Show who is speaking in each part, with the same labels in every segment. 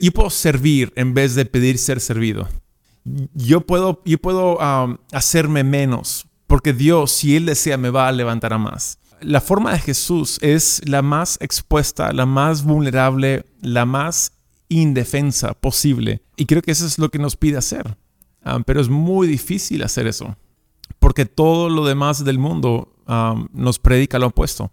Speaker 1: yo puedo servir en vez de pedir ser servido. Yo puedo, yo puedo um, hacerme menos, porque Dios, si Él desea, me va a levantar a más. La forma de Jesús es la más expuesta, la más vulnerable, la más indefensa posible. Y creo que eso es lo que nos pide hacer. Um, pero es muy difícil hacer eso, porque todo lo demás del mundo um, nos predica lo opuesto.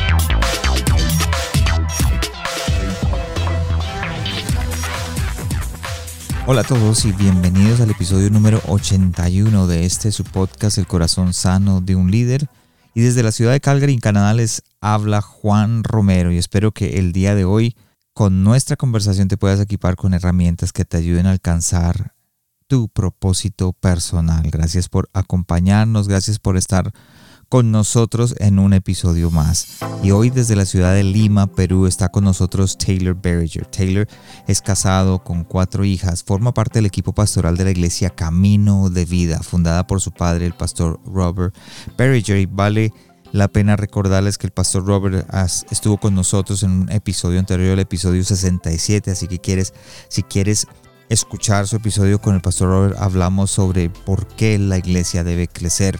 Speaker 2: Hola a todos y bienvenidos al episodio número 81 de este su podcast El corazón sano de un líder. Y desde la ciudad de Calgary, en Canadá, les habla Juan Romero y espero que el día de hoy con nuestra conversación te puedas equipar con herramientas que te ayuden a alcanzar tu propósito personal. Gracias por acompañarnos, gracias por estar con nosotros en un episodio más. Y hoy desde la ciudad de Lima, Perú, está con nosotros Taylor Berringer. Taylor es casado con cuatro hijas, forma parte del equipo pastoral de la iglesia Camino de Vida, fundada por su padre, el pastor Robert Berringer. Y vale la pena recordarles que el pastor Robert estuvo con nosotros en un episodio anterior, el episodio 67, así que quieres, si quieres escuchar su episodio con el pastor Robert, hablamos sobre por qué la iglesia debe crecer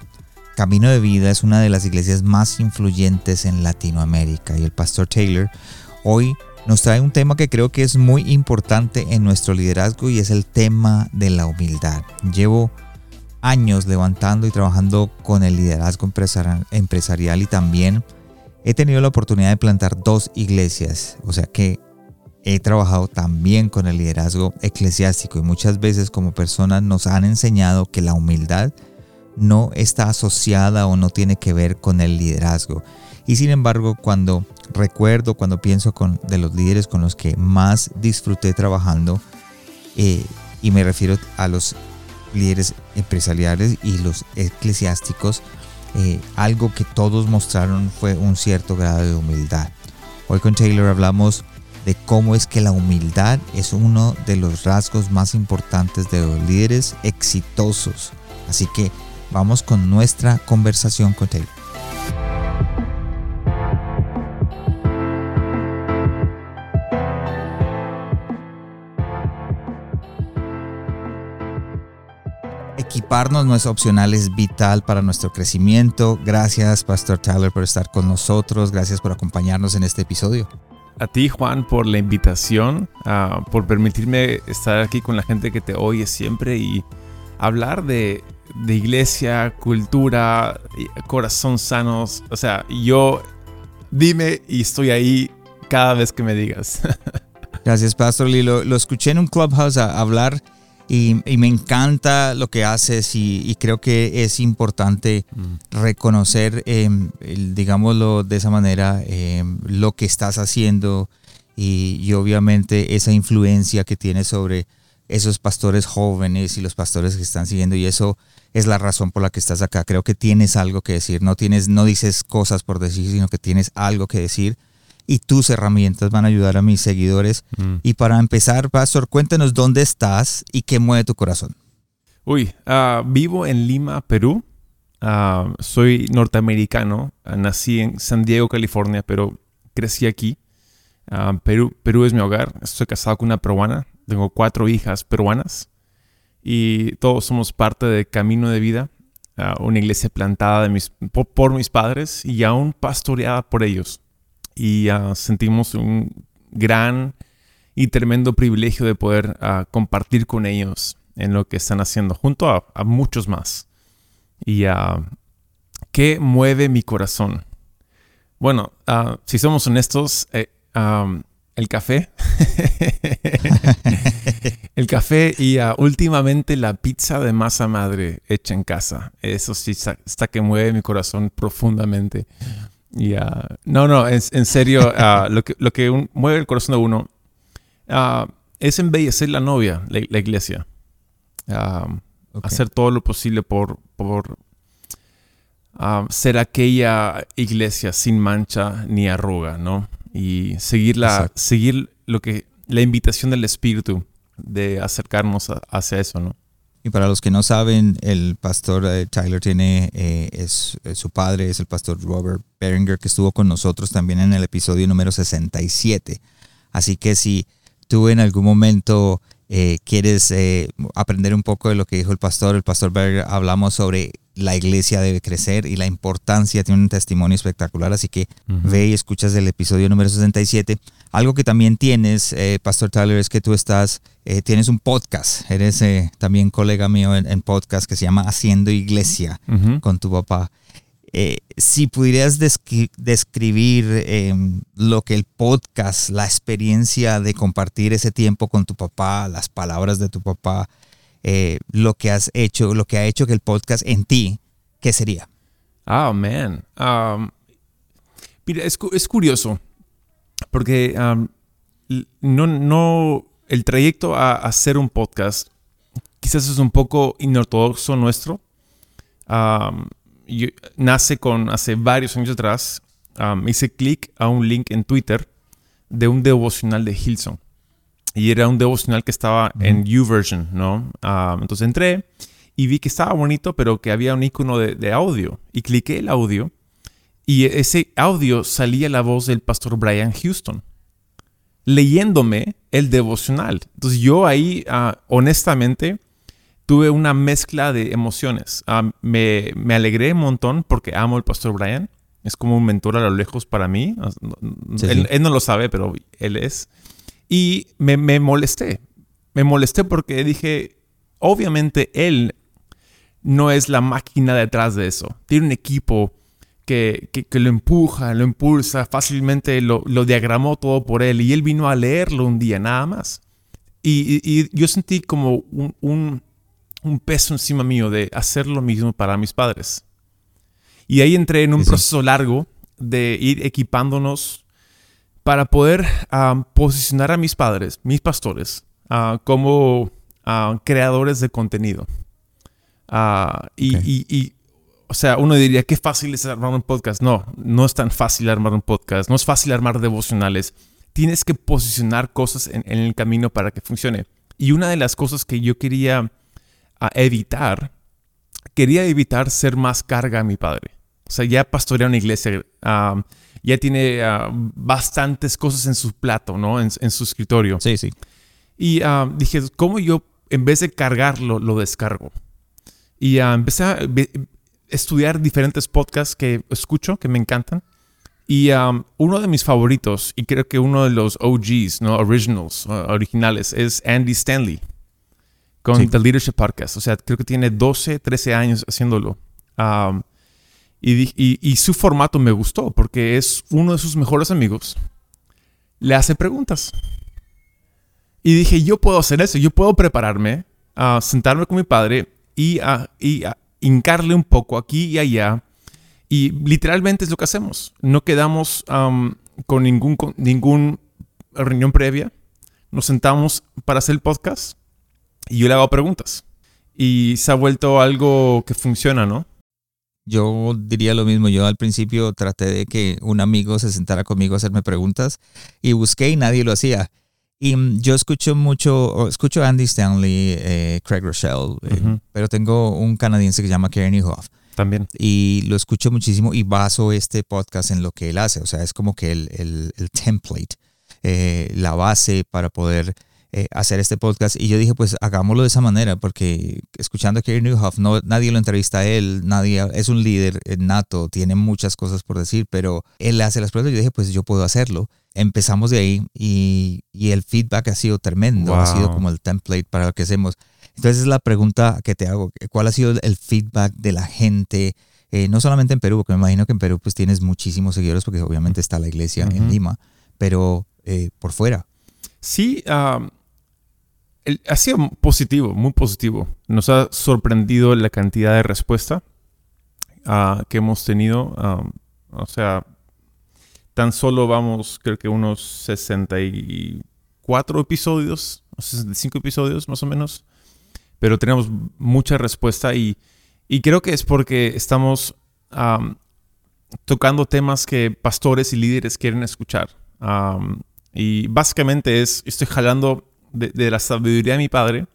Speaker 2: Camino de Vida es una de las iglesias más influyentes en Latinoamérica y el pastor Taylor hoy nos trae un tema que creo que es muy importante en nuestro liderazgo y es el tema de la humildad. Llevo años levantando y trabajando con el liderazgo empresarial y también he tenido la oportunidad de plantar dos iglesias, o sea que he trabajado también con el liderazgo eclesiástico y muchas veces como personas nos han enseñado que la humildad no está asociada o no tiene que ver con el liderazgo. Y sin embargo, cuando recuerdo, cuando pienso con, de los líderes con los que más disfruté trabajando, eh, y me refiero a los líderes empresariales y los eclesiásticos, eh, algo que todos mostraron fue un cierto grado de humildad. Hoy con Taylor hablamos de cómo es que la humildad es uno de los rasgos más importantes de los líderes exitosos. Así que Vamos con nuestra conversación con Taylor. Equiparnos no es opcional, es vital para nuestro crecimiento. Gracias, Pastor Tyler, por estar con nosotros. Gracias por acompañarnos en este episodio.
Speaker 1: A ti, Juan, por la invitación, ah, por permitirme estar aquí con la gente que te oye siempre y hablar de de iglesia, cultura, corazón sanos. O sea, yo dime y estoy ahí cada vez que me digas.
Speaker 2: Gracias, Pastor Lee. Lo, escuché en un clubhouse a hablar y, me encanta lo que haces y, creo que es importante mm. reconocer, em, digámoslo de esa manera, em, lo que estás haciendo y, y, obviamente esa influencia que tienes sobre esos pastores jóvenes y los pastores que están siguiendo y eso es la razón por la que estás acá. Creo que tienes algo que decir, no tienes no dices cosas por decir, sino que tienes algo que decir y tus herramientas van a ayudar a mis seguidores. Mm. Y para empezar, Pastor, cuéntanos dónde estás y qué mueve tu corazón.
Speaker 1: Uy, ah, vivo en Lima, Perú. Ah, soy norteamericano, nací en San Diego, California, pero crecí aquí. Ah, Perú, Perú es mi hogar. Estoy casado con una peruana. Tengo cuatro hijas peruanas y todos somos parte de Camino de Vida, una iglesia plantada de mis, por, mis padres y aún pastoreada por ellos. Y ah, sentimos un gran y tremendo privilegio de poder ah, compartir con ellos en lo que están haciendo, junto a, muchos más. Y uh, ¿qué mueve mi corazón? Bueno, si somos honestos, eh, el café. el café y uh, últimamente la pizza de masa madre hecha en casa. Eso sí está, que mueve mi corazón profundamente. Y, uh, no, no, en, serio, uh, lo que, lo que mueve el corazón de uno es embellecer la novia, la, iglesia. hacer todo lo posible por, por ah, ser aquella iglesia sin mancha ni arruga, ¿no? Y seguir, la, seguir lo que, la invitación del Espíritu de acercarnos hacia eso, ¿no?
Speaker 2: Y para los que no saben, el pastor eh, Tyler tiene, eh, es, su padre es el pastor Robert Berenger, que estuvo con nosotros también en el episodio número 67. Así que si tú en algún momento eh, quieres aprender un poco de lo que dijo el pastor, el pastor Berenger, hablamos sobre la iglesia debe crecer y la importancia, tiene un testimonio espectacular, así que ve y escuchas el episodio número 67. Algo que también tienes, eh, Pastor Tyler, es que tú estás, eh, tienes un podcast, eres eh, también colega mío en, podcast que se llama Haciendo Iglesia con tu papá. Si pudieras describir em, lo que el podcast, la experiencia de compartir ese tiempo con tu papá, las palabras de tu papá, eh, lo que has hecho, lo que ha hecho que el podcast en ti, ¿qué sería?
Speaker 1: Oh, man. Um, mira, es, curioso, porque um, no, no, el trayecto a, hacer un podcast quizás es un poco inortodoxo nuestro. Um, nace con, hace varios años atrás, hice clic a un link en Twitter de un devocional de Hilson y era un devocional que estaba en YouVersion, ¿no? Ah, entonces entré y vi que estaba bonito, pero que había un icono de, audio. Y cliqué el audio y ese audio salía la voz del pastor Brian Houston leyéndome el devocional. Entonces yo ahí, ah, honestamente, tuve una mezcla de emociones. Ah, me, me, alegré un montón porque amo al pastor Brian. Es como un mentor a lo lejos para mí. él, no lo sabe, pero él es. Y me, molesté. Me molesté porque dije, obviamente él no es la máquina detrás de eso. Tiene un equipo que, lo empuja, lo impulsa, fácilmente lo, diagramó todo por él y él vino a leerlo un día nada más. Y, yo sentí como un, peso encima mío de hacer lo mismo para mis padres. Y ahí entré en un proceso largo de ir equipándonos para poder ah, posicionar a mis padres, mis pastores, ah, como ah, creadores de contenido. Y, o sea, uno diría, qué fácil es armar un podcast. No, no es tan fácil armar un podcast, no es fácil armar devocionales. Tienes que posicionar cosas en, el camino para que funcione. Y una de las cosas que yo quería evitar, quería evitar ser más carga a mi padre. O sea, ya pastorear una iglesia ya tiene ah, bastantes cosas en su plato, ¿no? En, su escritorio.
Speaker 2: Sí, sí.
Speaker 1: Y ah, dije, ¿cómo yo, en vez de cargarlo, lo descargo? Y ah, empecé a estudiar diferentes podcasts que escucho, que me encantan. Y uno de mis favoritos, y creo que uno de los OGs, ¿no? Originals, originales, es Andy Stanley con The Leadership Podcast. O sea, creo que tiene 12, 13 años haciéndolo. Y, su formato me gustó porque es uno de sus mejores amigos. Le hace preguntas. Y dije, yo puedo hacer eso, yo puedo prepararme, a sentarme con mi padre y a, hincarle un poco aquí y allá. Y literalmente es lo que hacemos. No quedamos con ningún, con ningún reunión previa. Nos sentamos para hacer el podcast y yo le hago preguntas. Y se ha vuelto algo que funciona, ¿no?
Speaker 2: Yo diría lo mismo. Yo al principio traté de que un amigo se sentara conmigo a hacerme preguntas y busqué y nadie lo hacía. Y mm, yo escucho mucho, escucho Andy Stanley, eh, Craig Rochelle, eh, pero tengo un canadiense que se llama Karen Hoff.
Speaker 1: También.
Speaker 2: Y lo escucho muchísimo y baso este podcast en lo que él hace. O sea, es como que el, el, template, eh, la base para poder eh, hacer este podcast. Y yo dije, pues hagámoslo de esa manera, porque escuchando a Kerry Newhoff, no, nadie lo entrevista a él, nadie, es un líder nato, tiene muchas cosas por decir, pero él hace las preguntas. Yo dije, pues yo puedo hacerlo. Empezamos de ahí y, y el feedback ha sido tremendo, ha sido como el template para lo que hacemos. Entonces es la pregunta que te hago, ¿cuál ha sido el feedback de la gente? Eh, no solamente en Perú, porque me imagino que en Perú pues tienes muchísimos seguidores, porque obviamente está la iglesia en Lima, pero eh, por fuera.
Speaker 1: Sí, ha sido positivo, muy positivo. Nos ha sorprendido la cantidad de respuesta ah, que hemos tenido. o sea, tan solo vamos, creo que unos 64 episodios, 65 episodios más o menos. pero tenemos mucha respuesta y, y creo que es porque estamos tocando temas que pastores y líderes quieren escuchar. y básicamente es, estoy jalando de, la sabiduría de mi padre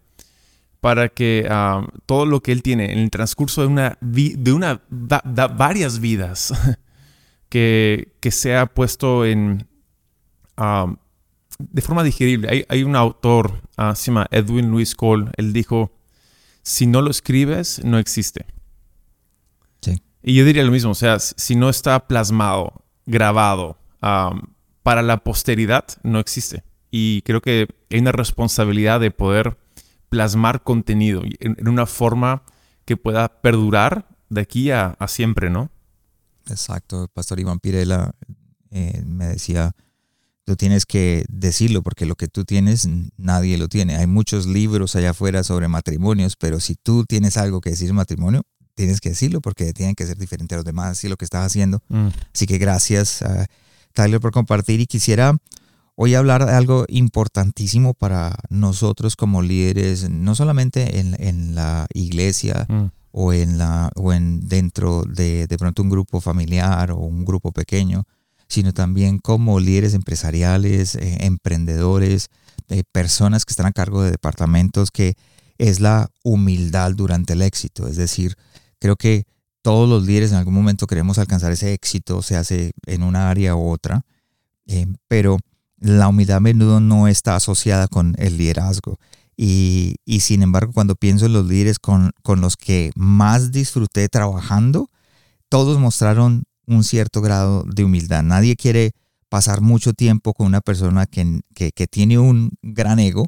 Speaker 1: para que todo lo que él tiene en el transcurso de una, de una varias vidas que, que sea puesto en de forma digerible. Hay, un autor, uh, se llama Edwin Louis Cole, él dijo, si no lo escribes, no existe. Y yo diría lo mismo, o sea, si no está plasmado, grabado para la posteridad, no existe. Y creo que hay una responsabilidad de poder plasmar contenido en, una forma que pueda perdurar de aquí a, siempre, ¿no?
Speaker 2: Exacto. El pastor Iván Pirela eh, me decía, tú tienes que decirlo porque lo que tú tienes nadie lo tiene. Hay muchos libros allá afuera sobre matrimonios, pero si tú tienes algo que decir matrimonio, tienes que decirlo porque tienen que ser diferente a los demás, así lo que estás haciendo. Mm. Así que gracias, uh, Tyler, por compartir. Y quisiera hoy hablar de algo importantísimo para nosotros como líderes, no solamente en, la iglesia mm. o, en la, o en dentro de, de pronto un grupo familiar o un grupo pequeño, sino también como líderes empresariales, eh, emprendedores, eh, personas que están a cargo de departamentos, que es la humildad durante el éxito. Es decir, Creo que todos los líderes en algún momento queremos alcanzar ese éxito, se hace en una área u otra, eh, pero la humildad a menudo no está asociada con el liderazgo. Y, sin embargo, cuando pienso en los líderes con, los que más disfruté trabajando, todos mostraron un cierto grado de humildad. Nadie quiere pasar mucho tiempo con una persona que, tiene un gran ego.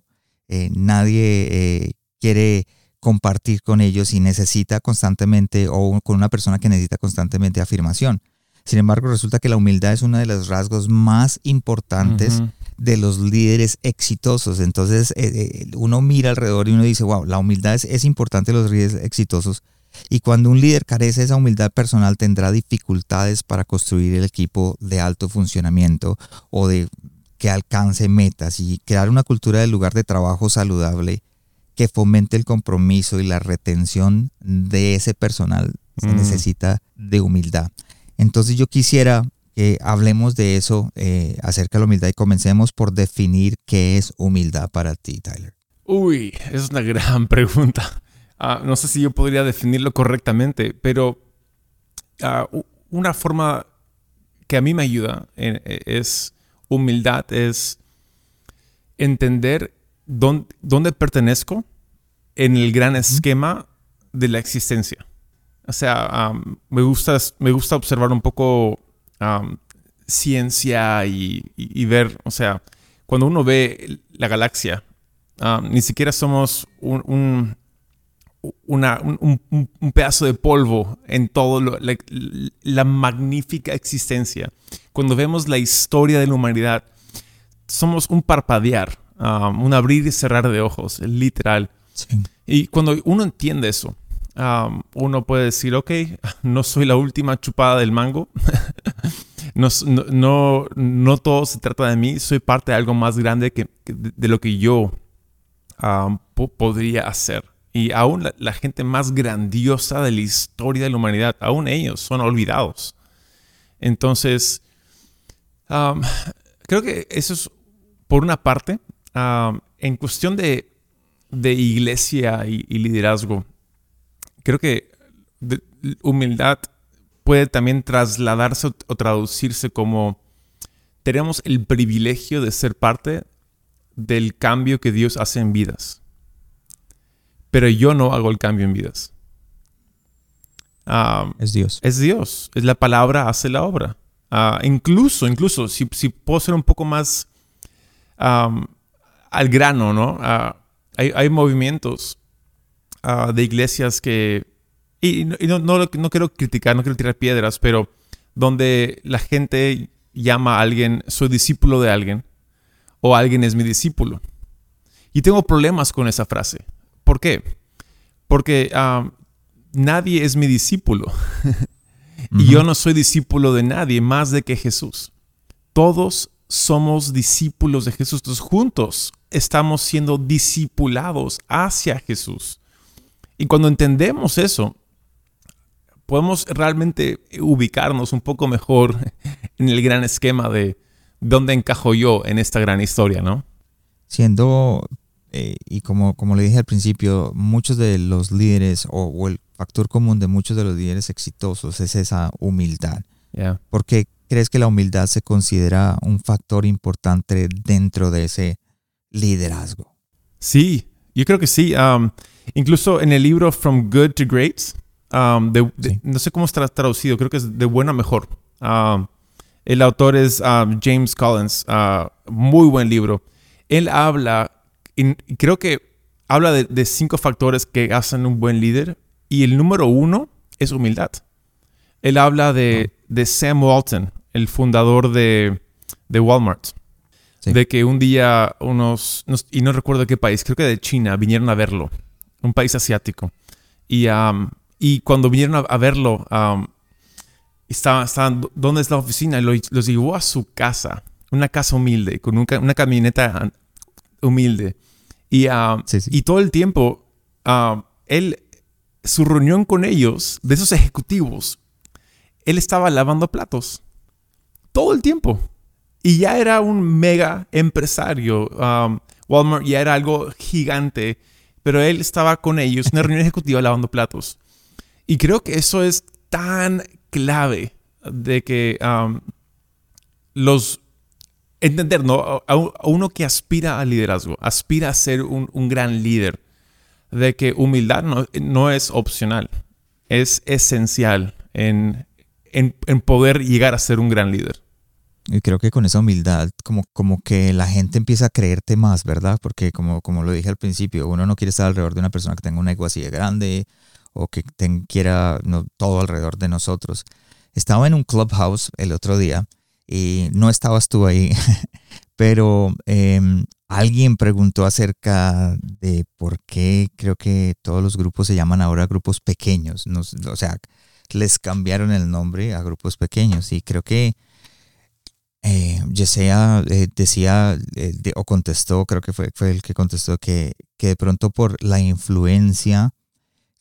Speaker 2: Eh, nadie eh, quiere compartir con ellos y necesita constantemente o con una persona que necesita constantemente afirmación. Sin embargo, resulta que la humildad es uno de los rasgos más importantes de los líderes exitosos. Entonces, eh, eh, uno mira alrededor y uno dice, wow, la humildad es, es importante en los líderes exitosos. Y cuando un líder carece de esa humildad personal, tendrá dificultades para construir el equipo de alto funcionamiento o de que alcance metas y crear una cultura del lugar de trabajo saludable que fomente el compromiso y la retención de ese personal. Se mm. necesita de humildad. Entonces yo quisiera que hablemos de eso eh, acerca de la humildad y comencemos por definir qué es humildad para ti, Tyler.
Speaker 1: Uy, es una gran pregunta. Ah, no sé si yo podría definirlo correctamente, pero ah, una forma que a mí me ayuda eh, es humildad, es entender dónde, pertenezco en el gran esquema de la existencia. O sea, me, gusta, me gusta observar un poco ciencia y, ver, o sea, cuando uno ve la galaxia, ni siquiera somos un, un, pedazo de polvo en toda la, la, magnífica existencia. Cuando vemos la historia de la humanidad, somos un parpadear Um, un abrir y cerrar de ojos, literal. Y cuando uno entiende eso, uno puede decir, ok, no soy la última chupada del mango. no, no, no, todo se trata de mí, soy parte de algo más grande que, de, lo que yo podría hacer. Y aún la, gente más grandiosa de la historia de la humanidad, aún ellos son olvidados. Entonces, creo que eso es por una parte en cuestión de, iglesia y, liderazgo, creo que humildad puede también trasladarse o, traducirse como tenemos el privilegio de ser parte del cambio que Dios hace en vidas. Pero yo no hago el cambio en vidas.
Speaker 2: es Dios.
Speaker 1: Es Dios. Es la palabra, hace la obra. Ah, incluso, incluso, si, puedo ser un poco más al grano, ¿no? Ah, hay, movimientos ah, de iglesias que, y, no, no, quiero criticar, no quiero tirar piedras, pero donde la gente llama a alguien, soy discípulo de alguien, o alguien es mi discípulo. Y tengo problemas con esa frase. ¿Por qué? Porque ah, nadie es mi discípulo. y yo no soy discípulo de nadie más de que Jesús. Todos somos discípulos de Jesús. Todos juntos estamos siendo discipulados hacia Jesús. Y cuando entendemos eso, podemos realmente ubicarnos un poco mejor en el gran esquema de dónde encajo yo en esta gran historia, ¿no?
Speaker 2: Siendo, eh, y como, como le dije al principio, muchos de los líderes o, el factor común de muchos de los líderes exitosos es esa humildad. ¿Por qué crees que la humildad se considera un factor importante dentro de ese liderazgo?
Speaker 1: Sí, yo creo que sí. Um, incluso en el libro From Good to Great, um, no sé cómo está traducido, creo que es de bueno a mejor. Um, el autor es James Collins, uh, muy buen libro. Él habla, y creo que habla de, cinco factores que hacen un buen líder y el número uno es humildad. Él habla de, de Sam Walton, el fundador de, de Walmart. De que un día unos, y no recuerdo qué país, creo que de China, vinieron a verlo, un país asiático. Y, y cuando vinieron a, verlo, estaban, ¿dónde es la oficina? los llevó a su casa, una casa humilde, con una camioneta humilde. Y, y todo el tiempo, él, su reunión con ellos, de esos ejecutivos, él estaba lavando platos. Todo el tiempo. Y ya era un mega empresario. Um, Walmart ya era algo gigante, pero él estaba con ellos en una reunión ejecutiva lavando platos. Y creo que eso es tan clave de que los entender, ¿no? A, uno que aspira al liderazgo, aspira a ser un, gran líder, de que humildad no, no, es opcional, es esencial en, en, en poder llegar a ser un gran líder.
Speaker 2: Y creo que con esa humildad, como, como que la gente empieza a creerte más, ¿verdad? Porque como, como lo dije al principio, uno no quiere estar alrededor de una persona que tenga un ego así de grande o que quiera todo alrededor de nosotros. Estaba en un clubhouse el otro día y no estabas tú ahí, pero em, alguien preguntó acerca de por qué creo que todos los grupos se llaman ahora grupos pequeños. o sea, les cambiaron el nombre a grupos pequeños y creo que eh, Yesea eh, decía eh, o contestó, creo que fue, fue el que contestó, que, que, de pronto por la influencia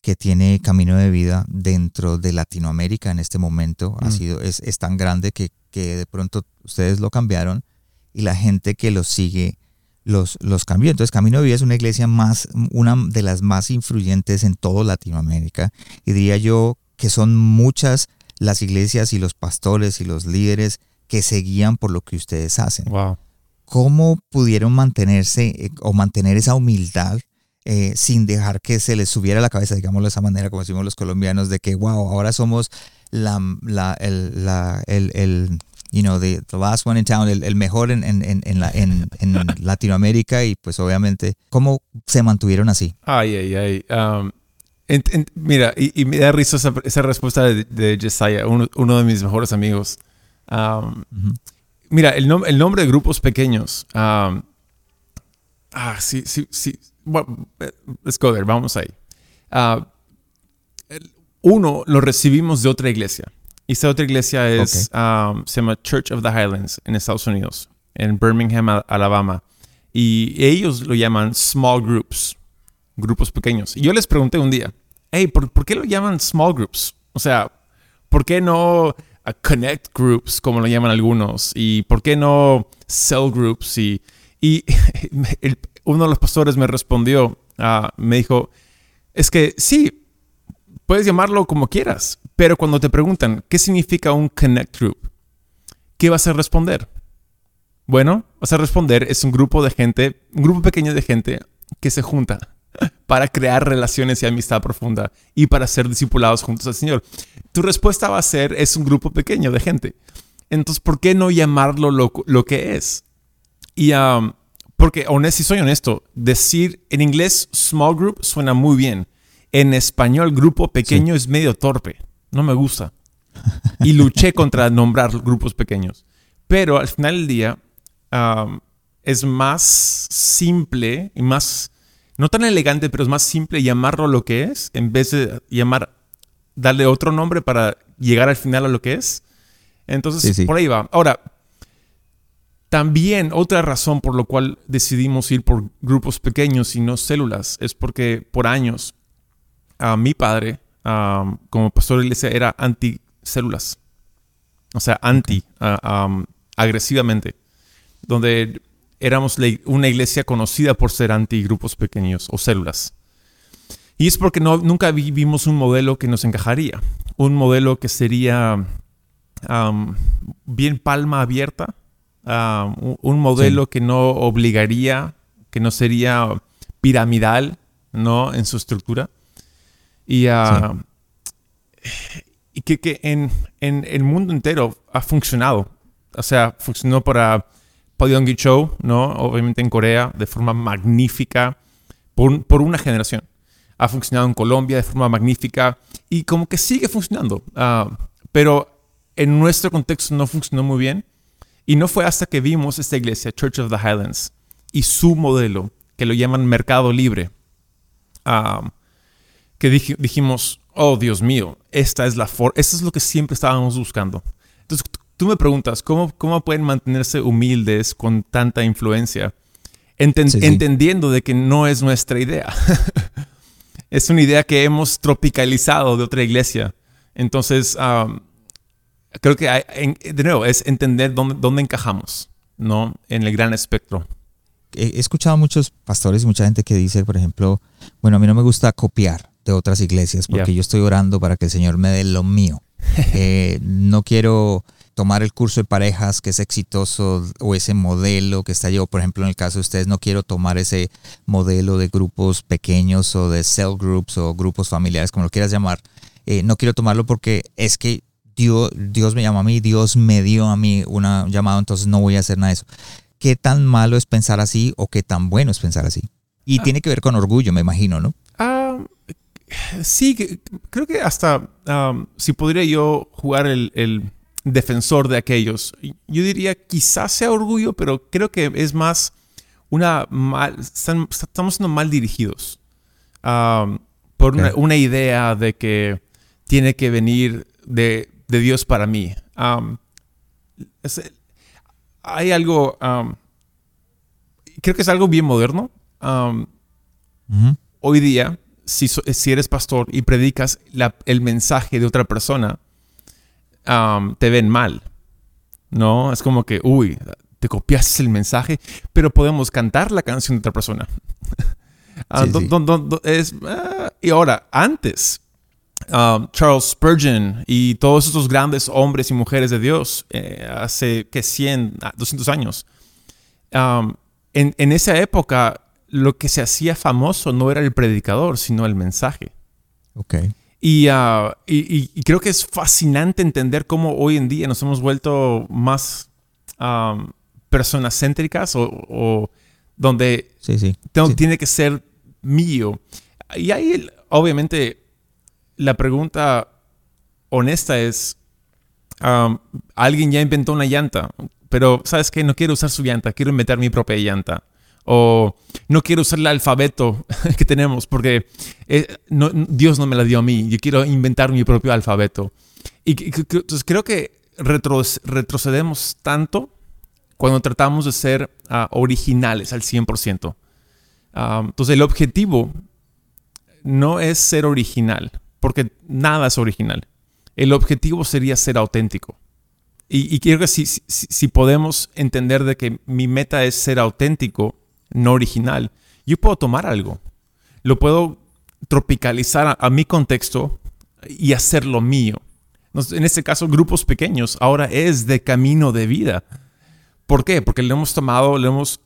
Speaker 2: que tiene Camino de Vida dentro de Latinoamérica en este momento ha mm. sido, es, es, tan grande que, que, de pronto ustedes lo cambiaron y la gente que los sigue los, los cambió. Entonces Camino de Vida es una iglesia más, una de las más influyentes en toda Latinoamérica y diría yo que son muchas las iglesias y los pastores y los líderes que seguían por lo que ustedes hacen.
Speaker 1: Wow.
Speaker 2: ¿Cómo pudieron mantenerse eh, o mantener esa humildad eh, sin dejar que se les subiera la cabeza, digámoslo de esa manera, como decimos los colombianos, de que, wow, ahora somos la, la, el, la, el, el you know, the, last one in town, el, mejor en, en, en, la, en, Latinoamérica y pues obviamente, ¿cómo se mantuvieron así?
Speaker 1: Ay, ay, ay. Um, mira, y, me da risa esa, respuesta de, de Jesiah, uno, uno, de mis mejores amigos. Mira, el, el, nombre de grupos pequeños. ah, sí, sí, sí. Bueno, eh, let's go there, vamos ahí. Ah, uno lo recibimos de otra iglesia. Y esta otra iglesia es, se llama Church of the Highlands en Estados Unidos, en Birmingham, Alabama. Y ellos lo llaman small groups, grupos pequeños. Y yo les pregunté un día, hey, ¿por, ¿por qué lo llaman small groups? O sea, ¿por qué no connect groups, como lo llaman algunos, y por qué no cell groups. Y, y uno de los pastores me respondió, ah, me dijo, es que sí, puedes llamarlo como quieras, pero cuando te preguntan, ¿qué significa un connect group? ¿Qué vas a responder? Bueno, vas a responder, es un grupo de gente, un grupo pequeño de gente que se junta para crear relaciones y amistad profunda y para ser discipulados juntos al Señor. Tu respuesta va a ser, es un grupo pequeño de gente. Entonces, ¿por qué no llamarlo lo, lo que es? Y um, porque, honesto, si soy honesto, decir en inglés small group suena muy bien. En español, grupo pequeño es medio torpe. No me gusta. Y luché contra nombrar grupos pequeños. Pero al final del día, um, es más simple y más no tan elegante, pero es más simple llamarlo lo que es, en vez de llamar, darle otro nombre para llegar al final a lo que es. Entonces, por ahí va. Ahora, también otra razón por la cual decidimos ir por grupos pequeños y no células es porque por años a mi padre, como pastor de iglesia, era anti-células. O sea, anti, agresivamente. Donde éramos una iglesia conocida por ser anti-grupos pequeños o células. Y es porque no, nunca vivimos un modelo que nos encajaría. Un modelo que sería bien palma abierta. un modelo que no obligaría, que no sería piramidal, ¿no? En su estructura. Y, ah, y que, en, el mundo entero ha funcionado. O sea, funcionó para Podiongi Show, ¿no? Obviamente en Corea, de forma magnífica, por, por, una generación. Ha funcionado en Colombia de forma magnífica y como que sigue funcionando. Ah, pero en nuestro contexto no funcionó muy bien. Y no fue hasta que vimos esta iglesia, Church of the Highlands, y su modelo, que lo llaman mercado libre, ah, que dijimos, oh Dios mío, esta es la forma, esto es lo que siempre estábamos buscando. Entonces tú me preguntas, ¿cómo, cómo pueden mantenerse humildes con tanta influencia? Entendiendo de que no es nuestra idea. es una idea que hemos tropicalizado de otra iglesia. Entonces, creo que de nuevo es entender dónde, dónde encajamos, ¿no? En el gran espectro
Speaker 2: he escuchado a muchos pastores y mucha gente que dice, por ejemplo, bueno, a mí no me gusta copiar de otras iglesias porque yo estoy orando para que el Señor me dé lo mío. Eh, no quiero tomar el curso de parejas que es exitoso o ese modelo que está yo, por ejemplo, en el caso de ustedes, no quiero tomar ese modelo de grupos pequeños o de cell groups o grupos familiares, como lo quieras llamar. Eh, no quiero tomarlo porque es que Dios, Dios me llama a mí, Dios me dio a mí una llamada, entonces no voy a hacer nada de eso qué tan malo es pensar así o qué tan bueno es pensar así. Y ah. tiene que ver con orgullo, me imagino, ¿no?
Speaker 1: Ah, sí, creo que hasta si podría yo jugar el, defensor de aquellos, yo diría quizás sea orgullo, pero creo que es más una mal, estamos siendo mal dirigidos. Por una, idea de que tiene que venir de, Dios para mí. Hay algo, creo que es algo bien moderno. Hoy día, si, si, eres pastor y predicas el mensaje de otra persona, te ven mal. ¿No? Es como que, uy, te copiaste el mensaje, pero podemos cantar la canción de otra persona. Ah, es, ah, y ahora, antes, Um, Charles Spurgeon y todos estos grandes hombres y mujeres de Dios eh, hace que 100, 200 años. Um, en, esa época lo que se hacía famoso no era el predicador, sino el mensaje.
Speaker 2: Okay.
Speaker 1: Y, uh, y, creo que es fascinante entender cómo hoy en día nos hemos vuelto más um, personas céntricas o, donde tiene que ser mío. Y ahí, obviamente, la pregunta honesta es, alguien ya inventó una llanta, pero ¿sabes qué? No quiero usar su llanta, quiero inventar mi propia llanta. O no quiero usar el alfabeto que tenemos porque eh, Dios no me la dio a mí, yo quiero inventar mi propio alfabeto. Y entonces creo que retrocedemos tanto cuando tratamos de ser ah, originales al 100%. entonces el objetivo no es ser original, porque nada es original. El objetivo sería ser auténtico. Y, y creo que si, si, podemos entender de que mi meta es ser auténtico, no original, yo puedo tomar algo, lo puedo tropicalizar a, mi contexto y hacerlo mío. En este caso, grupos pequeños, ahora es de camino de vida. ¿Por qué? Porque le hemos tomado, le hemos,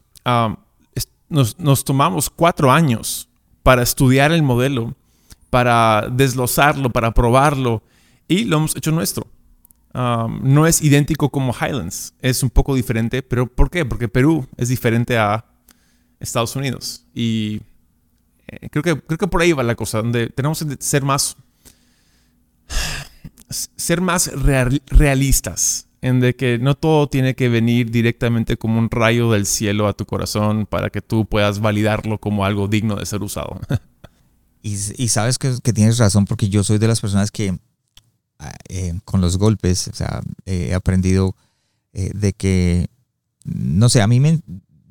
Speaker 1: nos, nos tomamos cuatro años para estudiar el modelo para desglosarlo, para probarlo y lo hemos hecho nuestro. No es idéntico como Highlands, es un poco diferente, pero ¿por qué? Porque Perú es diferente a Estados Unidos y eh, creo, que, creo que por ahí va la cosa, donde tenemos que ser más, ser más realistas en de que no todo tiene que venir directamente como un rayo del cielo a tu corazón para que tú puedas validarlo como algo digno de ser usado.
Speaker 2: Y, sabes que, tienes razón porque yo soy de las personas que ah, eh, con los golpes, o sea, he aprendido eh, de que, no sé, a mí me,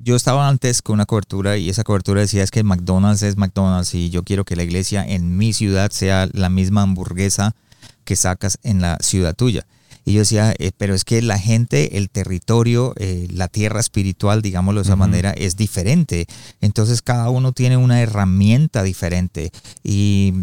Speaker 2: yo estaba antes con una cobertura y esa cobertura decía es que McDonald's es McDonald's y yo quiero que la iglesia en mi ciudad sea la misma hamburguesa que sacas en la ciudad tuya. Y yo decía, eh, pero es que la gente, el territorio, eh, la tierra espiritual, digámoslo de esa manera, es diferente. Entonces cada uno tiene una herramienta diferente. Y,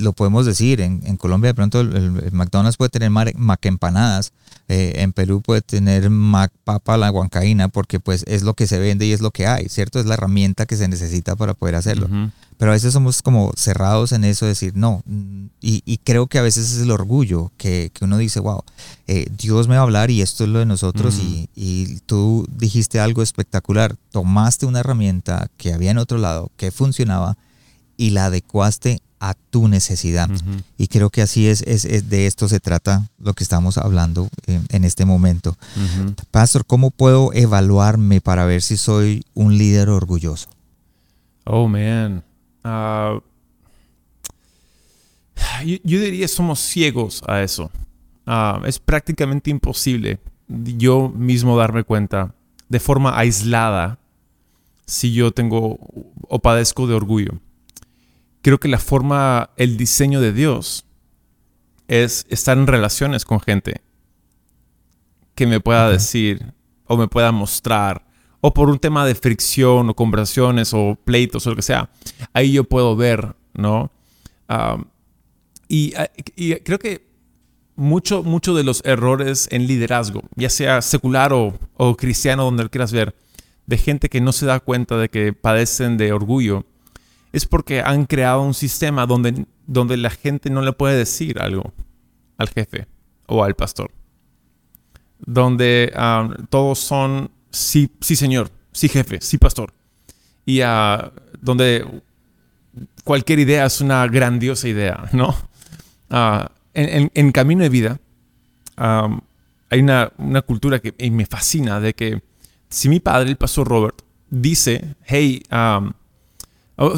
Speaker 2: lo podemos decir, en, Colombia de pronto el, McDonald's puede tener mac empanadas, eh, en Perú puede tener mac papa la huancaína, porque pues es lo que se vende y es lo que hay, ¿cierto? Es la herramienta que se necesita para poder hacerlo. Pero a veces somos como cerrados en eso, decir no. Y, creo que a veces es el orgullo que, uno dice, wow, eh, Dios me va a hablar y esto es lo de nosotros. y, tú dijiste algo espectacular. Tomaste una herramienta que había en otro lado, que funcionaba, y la adecuaste a tu necesidad. Y creo que así es, es, de esto se trata lo que estamos hablando en, este momento. Pastor, ¿cómo puedo evaluarme para ver si soy un líder orgulloso?
Speaker 1: Oh, man. Ah, yo, diría somos ciegos a eso. Ah, es prácticamente imposible yo mismo darme cuenta de forma aislada si yo tengo o padezco de orgullo. Creo que la forma, el diseño de Dios es estar en relaciones con gente que me pueda decir o me pueda mostrar o por un tema de fricción o conversaciones o pleitos o lo que sea, ahí yo puedo ver, ¿no? y, creo que mucho, mucho de los errores en liderazgo, ya sea secular o, cristiano, donde quieras ver, de gente que no se da cuenta de que padecen de orgullo, es porque han creado un sistema donde, donde la gente no le puede decir algo al jefe o al pastor. Donde todos son sí, sí señor, sí jefe, sí pastor. Y uh, donde cualquier idea es una grandiosa idea, ¿no? Uh, en, en, Camino de Vida um, hay una, una, cultura que me fascina de que si mi padre, el pastor Robert, dice, hey, um,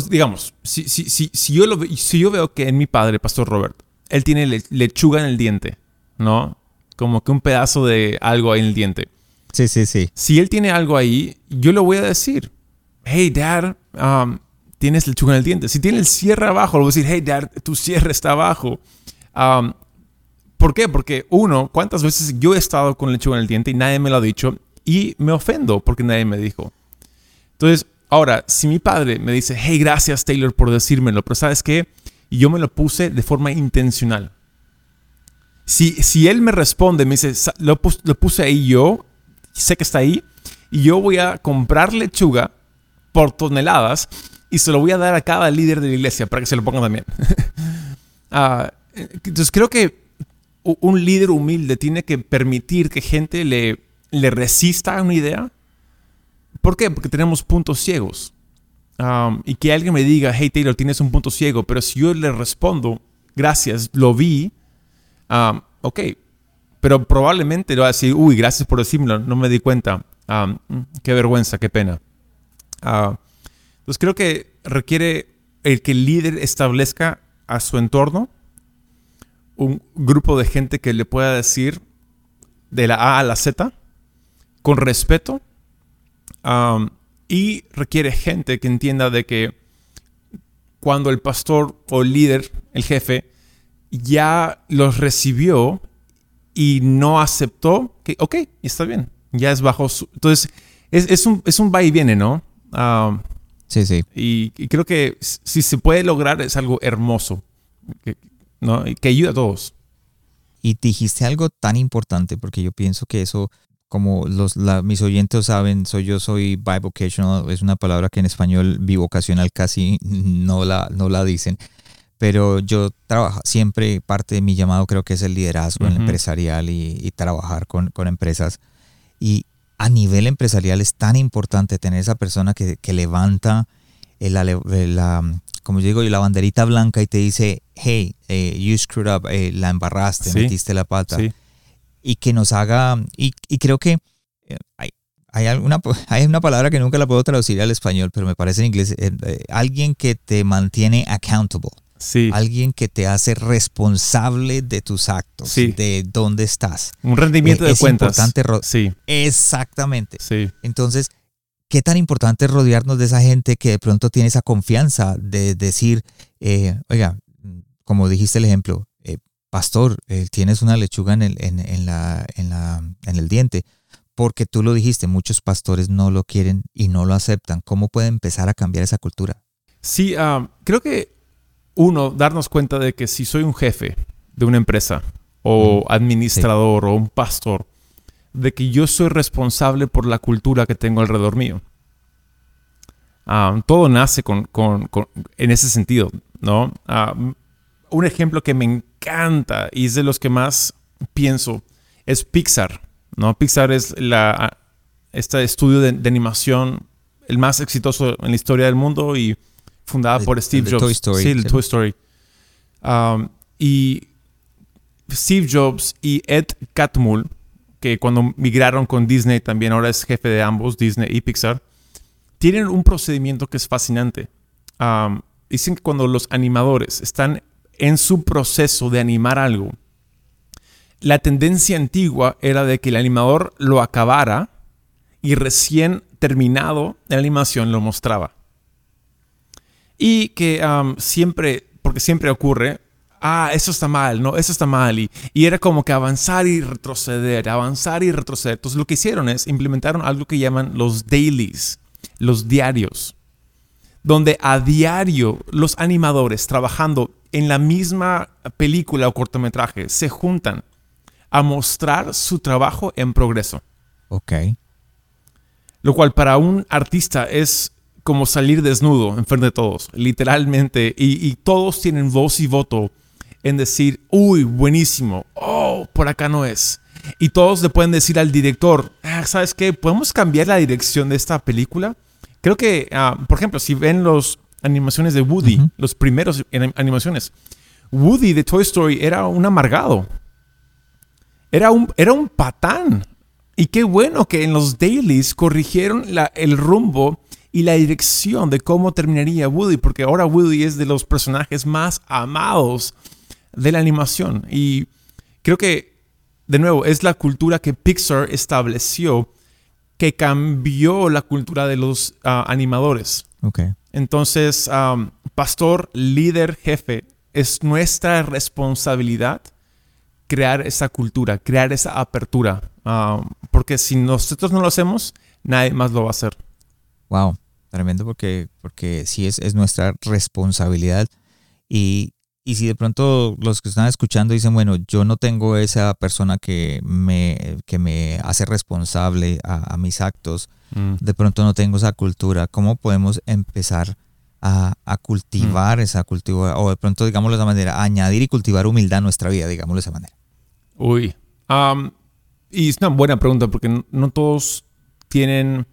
Speaker 1: digamos, si, si, si, si, yo lo, si yo veo que en mi padre, el pastor Robert, él tiene lechuga en el diente, ¿no? Como que un pedazo de algo ahí en el diente.
Speaker 2: Sí, sí, sí.
Speaker 1: Si él tiene algo ahí, yo le voy a decir, hey, dad, um, tienes lechuga en el diente. Si tiene el cierre abajo, le voy a decir, hey, dad, tu cierre está abajo. ¿Por qué? Porque uno, ¿cuántas veces yo he estado con lechuga en el diente y nadie me lo ha dicho? Y me ofendo porque nadie me dijo. Entonces, ahora, si mi padre me dice, hey, gracias Taylor por decírmelo, pero ¿sabes qué? Yo me lo puse de forma intencional. Si, si él me responde, me dice, lo, puse ahí yo, sé que está ahí, y yo voy a comprar lechuga por toneladas y se lo voy a dar a cada líder de la iglesia para que se lo pongan también. Ah, entonces creo que un líder humilde tiene que permitir que gente le, le resista a una idea. ¿Por qué? Porque tenemos puntos ciegos. y que alguien me diga, hey Taylor, tienes un punto ciego, pero si yo le respondo, gracias, lo vi, ok, pero probablemente lo va a decir, uy, gracias por decírmelo, no me di cuenta. Ah, qué vergüenza, qué pena. Uh, entonces creo que requiere el que el líder establezca a su entorno un grupo de gente que le pueda decir de la A a la Z con respeto y requiere gente que entienda de que cuando el pastor o el líder, el jefe, ya los recibió y no aceptó, que, ok, está bien, ya es bajo su... Entonces, es, es un, es un va y viene, ¿no?
Speaker 2: Sí, sí.
Speaker 1: Y, creo que si se puede lograr es algo hermoso, que, ¿no? que ayuda a todos.
Speaker 2: Y dijiste algo tan importante, porque yo pienso que eso, como los, mis oyentes saben, soy yo soy bivocational, es una palabra que en español bivocacional casi no la, no la dicen pero yo trabajo, siempre parte de mi llamado creo que es el liderazgo empresarial y, trabajar con, empresas. Y a nivel empresarial es tan importante tener esa persona que, levanta la, como yo digo, la banderita blanca y te dice, hey, eh, you screwed up, eh, la embarraste, metiste la pata. Y que nos haga, y, creo que eh, hay, hay, alguna, hay una palabra que nunca la puedo traducir al español, pero me parece en inglés, alguien que te mantiene accountable. Alguien que te hace responsable de tus actos, de dónde estás.
Speaker 1: Un rendimiento de cuentas.
Speaker 2: Importante sí. Exactamente. Sí. Entonces, ¿qué tan importante es rodearnos de esa gente que de pronto tiene esa confianza de decir, eh, oiga, como dijiste el ejemplo, eh, pastor, eh, tienes una lechuga en el, en, la, en, la, en el diente? Porque tú lo dijiste, muchos pastores no lo quieren y no lo aceptan. ¿Cómo puede empezar a cambiar esa cultura?
Speaker 1: Sí, ah, creo que uno, darnos cuenta de que si soy un jefe de una empresa o administrador o un pastor, de que yo soy responsable por la cultura que tengo alrededor mío. Todo nace con, en ese sentido, ¿no? Un ejemplo que me encanta y es de los que más pienso es Pixar, ¿no? Pixar es la, este estudio de, animación el más exitoso en la historia del mundo y fundada por Steve Jobs.
Speaker 2: Toy Story.
Speaker 1: Sí, el Toy Story. Um, y Steve Jobs y Ed Catmull, que cuando migraron con Disney también ahora es jefe de ambos, Disney y Pixar, tienen un procedimiento que es fascinante. Dicen que cuando los animadores están en su proceso de animar algo, la tendencia antigua era de que el animador lo acabara y recién terminado la animación lo mostraba. Y que siempre, porque siempre ocurre, ah, eso está mal, no, eso está mal. Y, y, era como que avanzar y retroceder, avanzar y retroceder. Entonces lo que hicieron es implementaron algo que llaman los dailies, los diarios, donde a diario los animadores trabajando en la misma película o cortometraje se juntan a mostrar su trabajo en progreso.
Speaker 2: Ok.
Speaker 1: Lo cual para un artista es como salir desnudo en frente de todos, literalmente. Y, todos tienen voz y voto en decir, uy, buenísimo, oh, por acá no es. Y todos le pueden decir al director, ah, ¿sabes qué? ¿Podemos cambiar la dirección de esta película? Creo que, ah, por ejemplo, si ven las animaciones de Woody, los primeros animaciones, Woody de Toy Story era un amargado. Era un, era un patán. Y qué bueno que en los dailies corrigieron el rumbo y la dirección de cómo terminaría Woody, porque ahora Woody es de los personajes más amados de la animación. Y creo que, de nuevo, es la cultura que Pixar estableció que cambió la cultura de los ah, animadores.
Speaker 2: Okay.
Speaker 1: Entonces, pastor, líder, jefe, es nuestra responsabilidad crear esa cultura, crear esa apertura. porque si nosotros no lo hacemos, nadie más lo va a hacer.
Speaker 2: Wow. Tremendo porque, porque sí es, es nuestra responsabilidad. Y, y si de pronto los que están escuchando dicen, bueno, yo no tengo esa persona que me, que me hace responsable a, mis actos, mm. de pronto no tengo esa cultura, ¿cómo podemos empezar a, a cultivar mm. esa cultura? O de pronto, digámoslo de esa manera, añadir y cultivar humildad a nuestra vida, digámoslo de esa manera.
Speaker 1: Uy, y es una buena pregunta porque no, todos tienen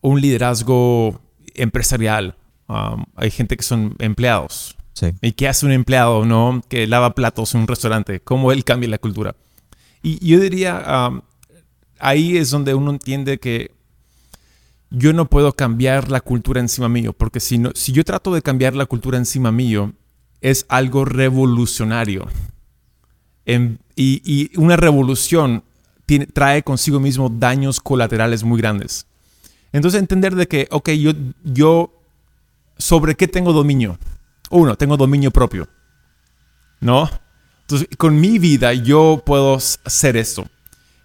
Speaker 1: un liderazgo empresarial. Um, hay gente que son empleados. ¿Y qué hace un empleado, no? Que lava platos en un restaurante. ¿Cómo él cambia la cultura? Y yo diría, um, ahí es donde uno entiende que yo no puedo cambiar la cultura encima mío, porque si, no, si yo trato de cambiar la cultura encima mío, es algo revolucionario. y, y, una revolución tiene, trae consigo mismo daños colaterales muy grandes. Entonces entender de que, ok, yo, yo, ¿sobre qué tengo dominio? Uno, tengo dominio propio. ¿No? Entonces, con mi vida yo puedo hacer esto.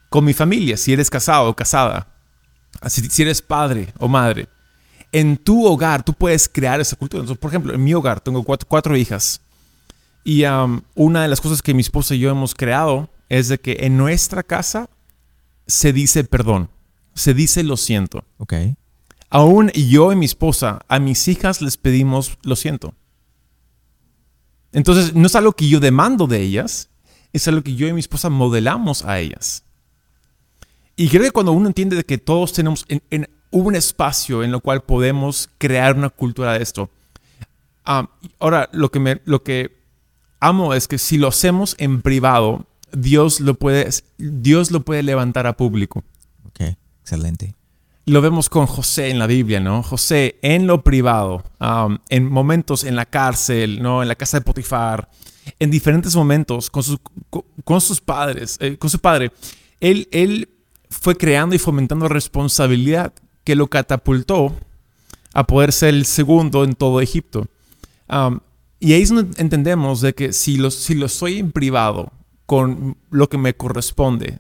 Speaker 1: Con mi familia, si eres casado o casada, si eres padre o madre, en tu hogar tú puedes crear esa cultura. Entonces, por ejemplo, en mi hogar tengo cuatro, hijas. Y una de las cosas que mi esposa y yo hemos creado es de que en nuestra casa se dice perdón se dice lo siento.
Speaker 2: Ok.
Speaker 1: Aún yo y mi esposa, a mis hijas les pedimos lo siento. Entonces, no es algo que yo demando de ellas, es algo que yo y mi esposa modelamos a ellas. Y creo que cuando uno entiende de que todos tenemos en, un espacio en el cual podemos crear una cultura de esto. Ah, ahora, lo que, me, lo que amo es que si lo hacemos en privado, Dios lo puede, Dios lo puede levantar a público.
Speaker 2: Excelente.
Speaker 1: Lo vemos con José en la Biblia, ¿no? José en lo privado, um, en momentos en la cárcel, ¿no? En la casa de Potifar, en diferentes momentos con sus, con sus padres, eh, con su padre. Él, él fue creando y fomentando responsabilidad que lo catapultó a poder ser el segundo en todo Egipto. Um, y ahí es donde entendemos de que si lo, si lo soy en privado con lo que me corresponde,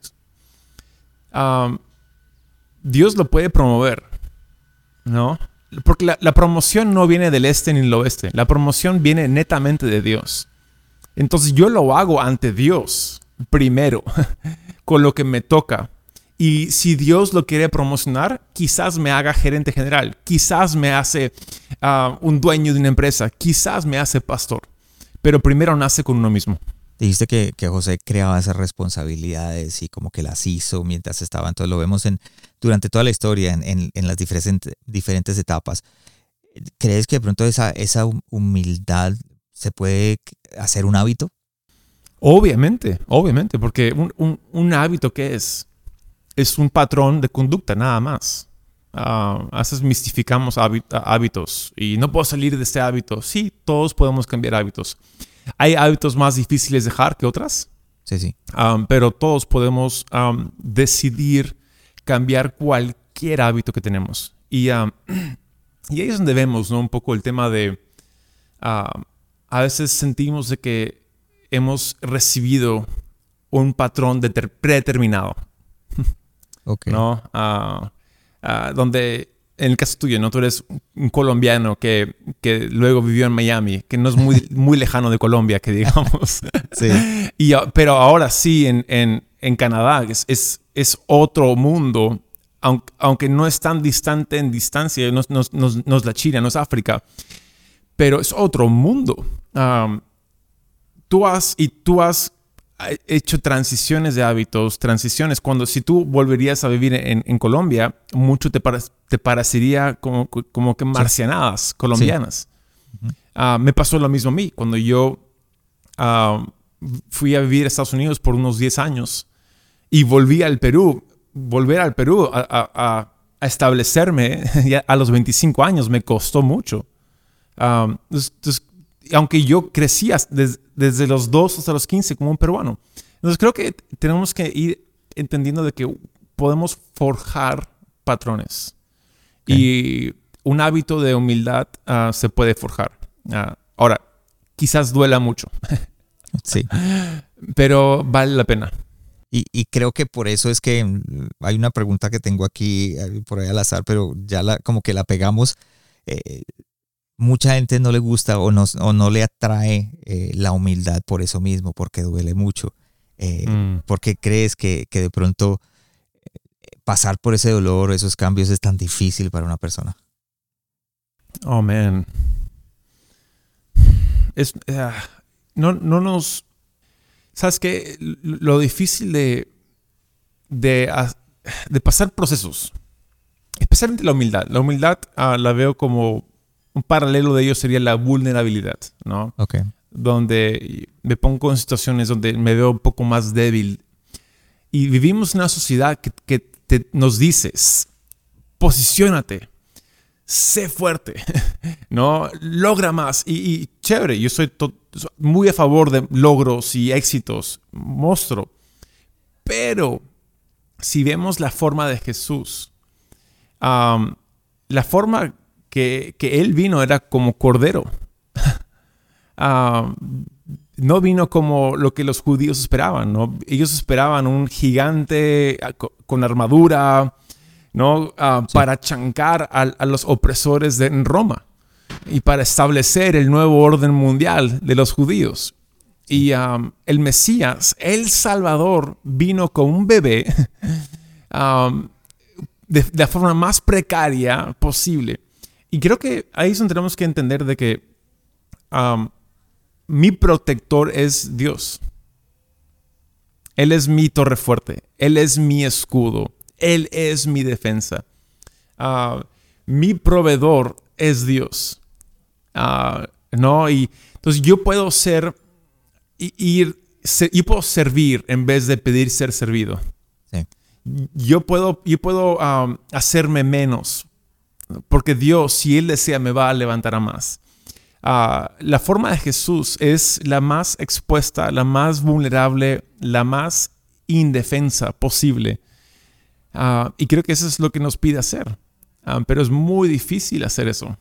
Speaker 1: um, Dios lo puede promover, ¿no? Porque la, promoción no viene del este ni del oeste, la promoción viene netamente de Dios. Entonces yo lo hago ante Dios primero, con lo que me toca. Y si Dios lo quiere promocionar, quizás me haga gerente general, quizás me hace uh, un dueño de una empresa, quizás me hace pastor. Pero primero nace con uno mismo.
Speaker 2: Dijiste que, que, José creaba esas responsabilidades y como que las hizo mientras estaba. Entonces lo vemos en, durante toda la historia, en, en, en las diferentes, diferentes etapas. ¿Crees que de pronto esa, esa humildad se puede hacer un hábito?
Speaker 1: Obviamente, obviamente, porque un, un, un hábito que es, es un patrón de conducta nada más. Uh, a veces mistificamos hábitos y no puedo salir de este hábito. Sí, todos podemos cambiar hábitos. Hay hábitos más difíciles de dejar que otras.
Speaker 2: Sí, sí.
Speaker 1: Um, pero todos podemos um, decidir cambiar cualquier hábito que tenemos. Y, um, y ahí es donde vemos ¿no? un poco el tema de... Uh, a veces sentimos de que hemos recibido un patrón predeterminado.
Speaker 2: Okay.
Speaker 1: ¿No? Uh, uh, donde, en el caso tuyo, ¿no? Tú eres un colombiano que, que luego vivió en Miami, que no es muy, muy lejano de Colombia, que digamos.
Speaker 2: sí.
Speaker 1: Y, pero ahora sí, en, en, en Canadá, es, es, es, otro mundo, aunque, aunque, no es tan distante en distancia, no, no, no, no, es la China, no es África, pero es otro mundo. Um, tú has, y tú has hecho transiciones de hábitos, transiciones. Cuando si tú volverías a vivir en, en Colombia, mucho te, para, te parecería como, como que marcianadas sí. colombianas. Sí. Uh uh, me pasó lo mismo a mí. Cuando yo uh, fui a vivir a Estados Unidos por unos 10 años y volví al Perú, volver al Perú a, a, a establecerme a los 25 años me costó mucho. Um, entonces, aunque yo crecía desde, desde los 2 hasta los 15 como un peruano. Entonces creo que tenemos que ir entendiendo de que podemos forjar patrones. Okay. Y un hábito de humildad uh, se puede forjar. Uh, ahora, quizás duela mucho.
Speaker 2: sí.
Speaker 1: Pero vale la pena.
Speaker 2: Y, y, creo que por eso es que hay una pregunta que tengo aquí por ahí al azar, pero ya la, como que la pegamos. Eh, mucha gente no le gusta o no, o no le atrae eh, la humildad por eso mismo, porque duele mucho. Eh, mm. Porque crees que, que, de pronto eh, pasar por ese dolor, esos cambios es tan difícil para una persona.
Speaker 1: Oh, man. Es, uh, no, no nos... ¿Sabes qué? Lo difícil de, de, de pasar procesos, especialmente la humildad. La humildad uh, la veo como un paralelo de ello sería la vulnerabilidad, ¿no?
Speaker 2: Ok.
Speaker 1: Donde me pongo en situaciones donde me veo un poco más débil. Y vivimos en una sociedad que, que te, nos dice, posiciónate, sé fuerte, ¿no? Logra más. Y, y chévere, yo soy muy a favor de logros y éxitos, monstruo. Pero si vemos la forma de Jesús, um, la forma que, que él vino era como cordero. uh, no vino como lo que los judíos esperaban, ¿no? Ellos esperaban un gigante ah, con armadura, ¿no? Uh, sí. Para chancar a, a, los opresores de, en Roma y para establecer el nuevo orden mundial de los judíos. Y um, el Mesías, el Salvador, vino con un bebé um, de, de, la forma más precaria posible. Y creo que ahí es donde tenemos que entender de que um, mi protector es Dios. Él es mi torre fuerte. Él es mi escudo. Él es mi defensa. Uh, mi proveedor es Dios. Uh, ¿No? Y entonces yo puedo ser, ir, ser, yo puedo servir en vez de pedir ser servido.
Speaker 2: Sí.
Speaker 1: Yo puedo, yo puedo um, hacerme menos porque Dios, si Él desea, me va a levantar a más. Uh, la forma de Jesús es la más expuesta, la más vulnerable, la más indefensa posible. Uh, y creo que eso es lo que nos pide hacer. Ah, pero es muy difícil hacer eso.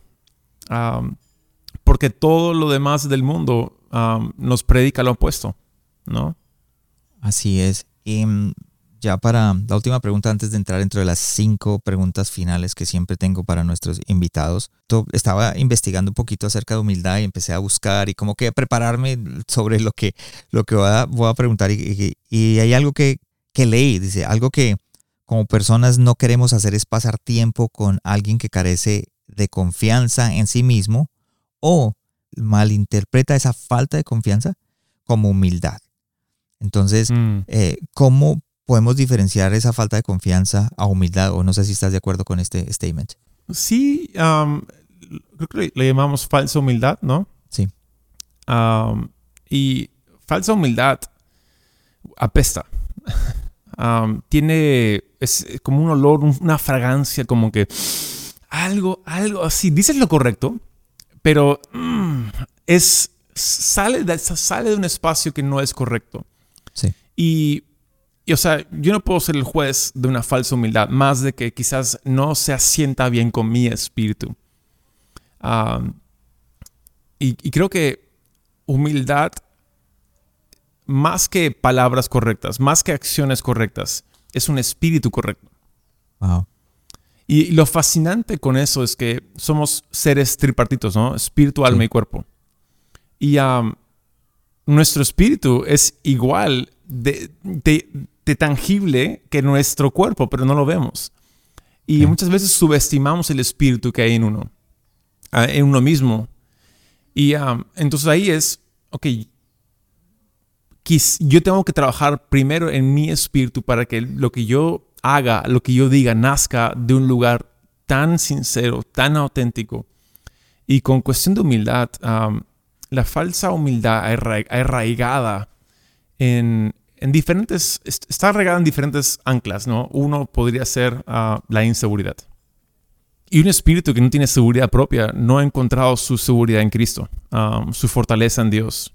Speaker 1: porque todo lo demás del mundo nos predica lo opuesto, ¿no?
Speaker 2: Así es. Y mm, ya para la última pregunta, antes de entrar dentro de las cinco preguntas finales que siempre tengo para nuestros invitados, estaba investigando un poquito acerca de humildad y empecé a buscar y como que a prepararme sobre lo que, lo que voy, a, preguntar. Y, y, hay algo que, que leí, dice, algo que como personas no queremos hacer es pasar tiempo con alguien que carece de confianza en sí mismo o malinterpreta esa falta de confianza como humildad. Entonces, mm. eh, ¿cómo podemos diferenciar esa falta de confianza a humildad? O no sé si estás de acuerdo con este statement.
Speaker 1: Sí, creo que le, llamamos falsa humildad, ¿no?
Speaker 2: Sí.
Speaker 1: y falsa humildad apesta. tiene, es como un olor, una fragancia, como que algo, algo así. Dices lo correcto, pero mm, es, sale, de, sale de un espacio que no es correcto.
Speaker 2: Sí.
Speaker 1: Y, o sea, yo no puedo ser el juez de una falsa humildad, más de que quizás no se asienta bien con mi espíritu. y, creo que humildad, más que palabras correctas, más que acciones correctas, es un espíritu correcto.
Speaker 2: Wow.
Speaker 1: Y lo fascinante con eso es que somos seres tripartitos, ¿no? Espíritu, alma y cuerpo. Y nuestro espíritu es igual de, tangible que nuestro cuerpo, pero no lo vemos. Y muchas veces subestimamos el espíritu que hay en uno, en uno mismo. Y entonces ahí es, ok, yo tengo que trabajar primero en mi espíritu para que lo que yo haga, lo que yo diga, nazca de un lugar tan sincero, tan auténtico. Y con cuestión de humildad, la falsa humildad arraigada en, en, diferentes, está arraigada en diferentes anclas, ¿no? Uno podría ser ah, la inseguridad. Y un espíritu que no tiene seguridad propia no ha encontrado su seguridad en Cristo, su fortaleza en Dios.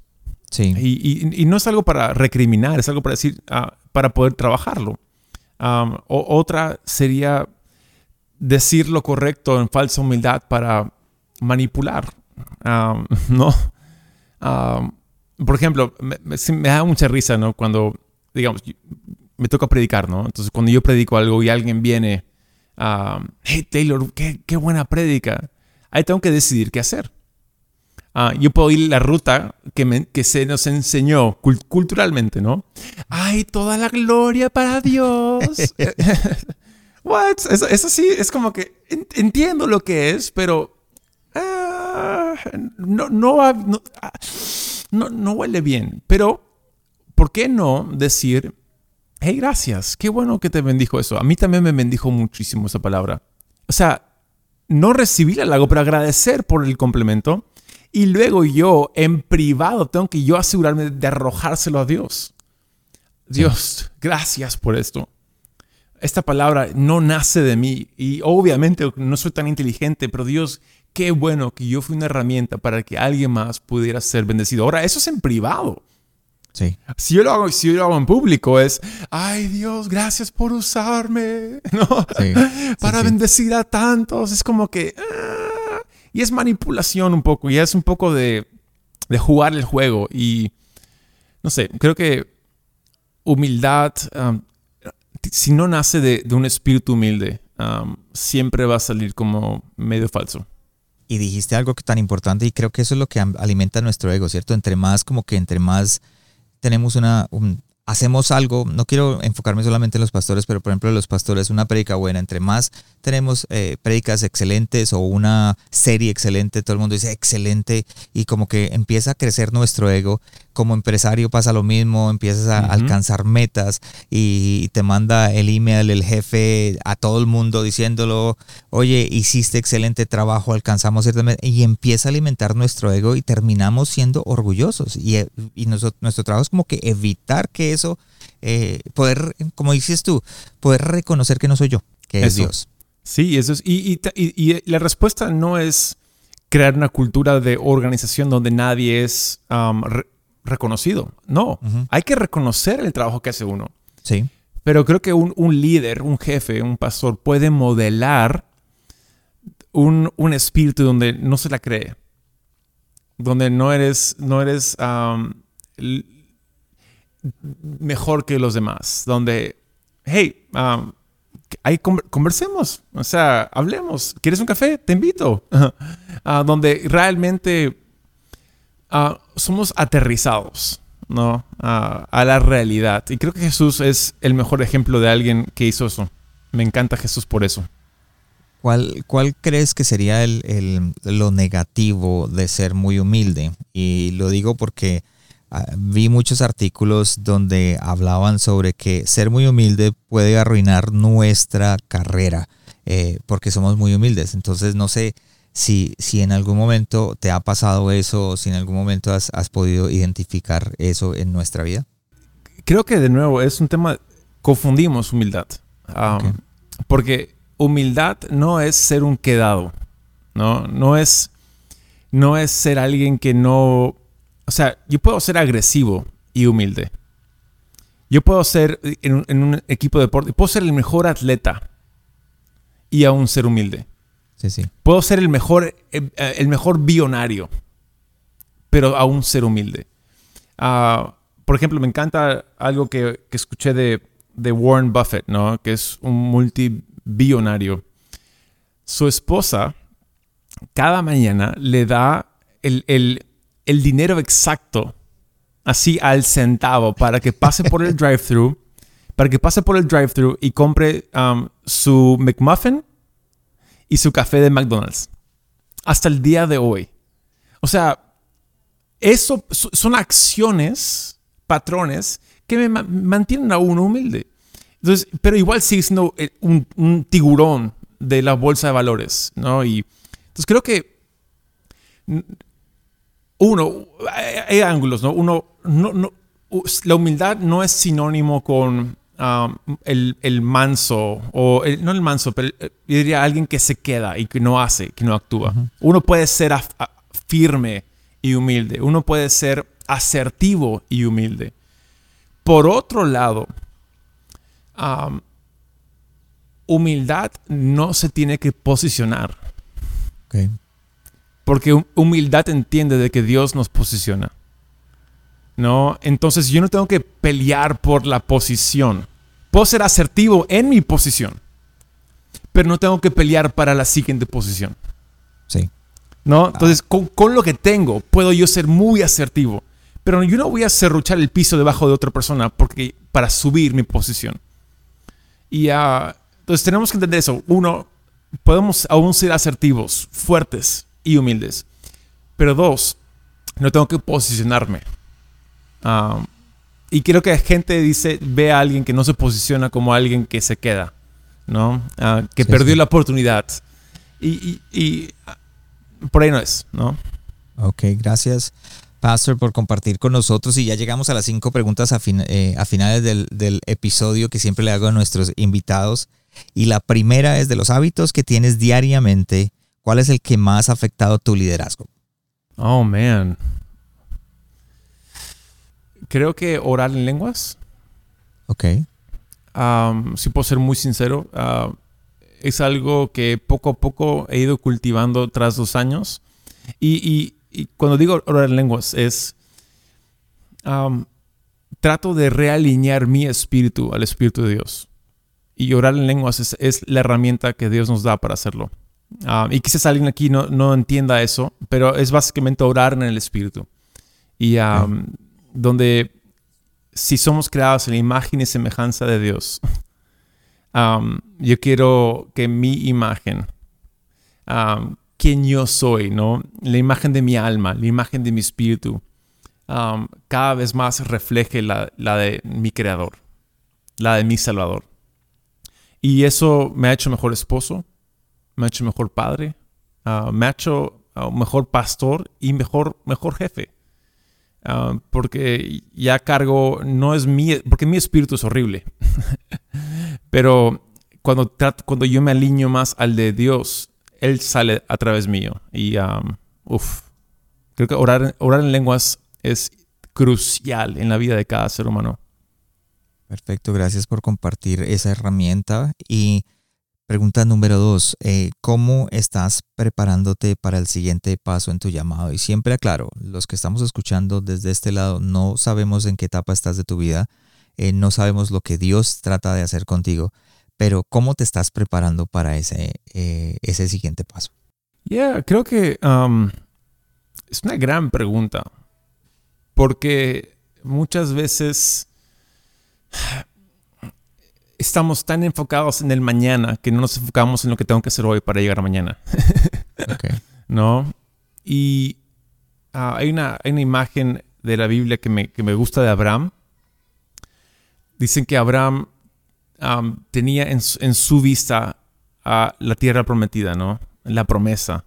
Speaker 2: Sí.
Speaker 1: Y, y, no es algo para recriminar, es algo para decir, ah, para poder trabajarlo otra sería decir lo correcto en falsa humildad para manipular, ¿no? Por ejemplo, me, da mucha risa, ¿no? Cuando, digamos, me toca predicar, ¿no? Entonces, cuando yo predico algo y alguien viene, hey Taylor, qué, buena prédica, ahí tengo que decidir qué hacer. Ah, yo puedo ir la ruta que, se nos enseñó culturalmente, ¿no? ¡Ay, toda la gloria para Dios! What? Eso, sí, es como que entiendo lo que es, pero ah, no, no, ah, no, no, huele bien. Pero, ¿por qué no decir, hey, gracias, qué bueno que te bendijo eso? A mí también me bendijo muchísimo esa palabra. O sea, no recibir el halago, pero agradecer por el complemento y luego yo, en privado, tengo que yo asegurarme de arrojárselo a Dios. Dios, gracias por esto. Esta palabra no nace de mí y obviamente no soy tan inteligente, pero Dios, qué bueno que yo fui una herramienta para que alguien más pudiera ser bendecido. Ahora, eso es en privado.
Speaker 2: Sí.
Speaker 1: Si yo lo hago, si yo lo hago en público es, ay Dios, gracias por usarme, ¿no? para bendecir a tantos. Es como que, ah, y es manipulación un poco, y es un poco de, jugar el juego. Y no sé, creo que humildad, um, si no nace de, un espíritu humilde, um, siempre va a salir como medio falso.
Speaker 2: Y dijiste algo que tan importante y creo que eso es lo que alimenta nuestro ego, ¿cierto? Entre más, como que entre más tenemos una, hacemos algo, no quiero enfocarme solamente en los pastores, pero por ejemplo los pastores, una prédica buena, entre más tenemos eh, prédicas excelentes o una serie excelente, todo el mundo dice excelente y como que empieza a crecer nuestro ego. Como empresario pasa lo mismo, empiezas a alcanzar metas y te manda el email el jefe a todo el mundo diciéndolo, oye, hiciste excelente trabajo, alcanzamos ciertamente, y empieza a alimentar nuestro ego y terminamos siendo orgullosos. Y, y nuestro trabajo es como que evitar que eso, eh, poder, como dices tú, poder reconocer que no soy yo, que es Dios.
Speaker 1: Sí, eso es. Y, la respuesta no es crear una cultura de organización donde nadie es reconocido. No, hay que reconocer el trabajo que hace uno.
Speaker 2: Sí.
Speaker 1: Pero creo que un, líder, un jefe, un pastor puede modelar un, un espíritu donde no se la cree, donde no eres, no eres mejor que los demás, donde, hey, ahí conversemos, o sea, hablemos, ¿quieres un café? Te invito, uh, donde realmente uh, somos aterrizados. ¿no? a la realidad. Y creo que Jesús es el mejor ejemplo de alguien que hizo eso. Me encanta Jesús por eso.
Speaker 2: ¿Cuál, cuál crees que sería el, lo negativo de ser muy humilde? Y lo digo porque ah, vi muchos artículos donde hablaban sobre que ser muy humilde puede arruinar nuestra carrera eh, porque somos muy humildes. Entonces no sé si, si en algún momento te ha pasado eso o si en algún momento has, podido identificar eso en nuestra vida.
Speaker 1: Creo que de nuevo es un tema, confundimos humildad. Porque humildad no es ser un quedado, ¿no? No es, no es ser alguien que no... O sea, yo puedo ser agresivo y humilde. Yo puedo ser en, un equipo de deporte, puedo ser el mejor atleta y aún ser humilde.
Speaker 2: Sí, sí.
Speaker 1: Puedo ser el mejor, eh, el mejor billonario, pero aún ser humilde. Ah, por ejemplo, me encanta algo que, que escuché de de Warren Buffett, ¿no? Que es un multibillonario. Su esposa cada mañana le da el, dinero exacto, así al centavo, para que pase por el drive-thru, para que pase por el drive-thru y compre um, su McMuffin y su café de McDonald's. Hasta el día de hoy. O sea, eso son acciones, patrones que me mantienen a uno humilde. Entonces, pero igual sigue siendo eh, un, tiburón de la bolsa de valores, ¿no? Y entonces creo que uno, hay, ángulos, ¿no? Uno, no, no, la humildad no es sinónimo con um, el, manso, o no el manso, pero eh, yo diría alguien que se queda y que no hace, que no actúa. Uno puede ser firme y humilde, uno puede ser asertivo y humilde. Por otro lado, humildad no se tiene que posicionar. Porque humildad entiende de que Dios nos posiciona. ¿No? Entonces yo no tengo que pelear por la posición. Puedo ser asertivo en mi posición, pero no tengo que pelear para la siguiente posición.
Speaker 2: Sí.
Speaker 1: ¿No? Entonces, con, con, lo que tengo, puedo yo ser muy asertivo. Pero yo no voy a serruchar el piso debajo de otra persona porque, para subir mi posición. Y uh, entonces tenemos que entender eso. Uno, podemos aún ser asertivos, fuertes y humildes. Pero dos, no tengo que posicionarme. Um, y creo que la gente dice, ve a alguien que no se posiciona como alguien que se queda, ¿no? Uh, que perdió la oportunidad. Y, y, por ahí no es, ¿no?
Speaker 2: Ok, gracias. Pastor, por compartir con nosotros. Y ya llegamos a las cinco preguntas a, eh, finales del, episodio que siempre le hago a nuestros invitados. Y la primera es de los hábitos que tienes diariamente. ¿Cuál es el que más ha afectado tu liderazgo?
Speaker 1: Oh, man. Creo que orar en lenguas.
Speaker 2: Ok.
Speaker 1: Um, si puedo ser muy sincero, uh, es algo que poco a poco he ido cultivando tras dos años. y y cuando digo orar en lenguas es trato de realinear mi espíritu al espíritu de Dios. Y orar en lenguas es, la herramienta que Dios nos da para hacerlo. y quizás alguien aquí no, no, entienda eso, pero es básicamente orar en el espíritu. Y donde si somos creados en la imagen y semejanza de Dios, yo quiero que mi imagen quién yo soy, ¿no? La imagen de mi alma, la imagen de mi espíritu, um, cada vez más refleje la, de mi creador, la de mi salvador. Y eso me ha hecho mejor esposo, me ha hecho mejor padre, uh, me ha hecho uh, mejor pastor y mejor, mejor jefe. Uh, porque ya cargo, no es mi, porque mi espíritu es horrible. Pero cuando, cuando yo me alineo más al de Dios, él sale a través mío. Y, uff, creo que orar, orar en lenguas es crucial en la vida de cada ser humano.
Speaker 2: Perfecto, gracias por compartir esa herramienta. Y Pregunta número dos, eh, ¿cómo estás preparándote para el siguiente paso en tu llamado? Y siempre aclaro, los que estamos escuchando desde este lado no sabemos en qué etapa estás de tu vida, eh, no sabemos lo que Dios trata de hacer contigo, pero ¿cómo te estás preparando para ese, eh, ese siguiente paso?
Speaker 1: Yeah, creo que um, es una gran pregunta, porque muchas veces estamos tan enfocados en el mañana que no nos enfocamos en lo que tengo que hacer hoy para llegar a mañana. ¿No? Y ah, hay, una, una, imagen de la Biblia que me, que me, gusta de Abraham. Dicen que Abraham tenía en, en, su vista a la tierra prometida, ¿no? La promesa.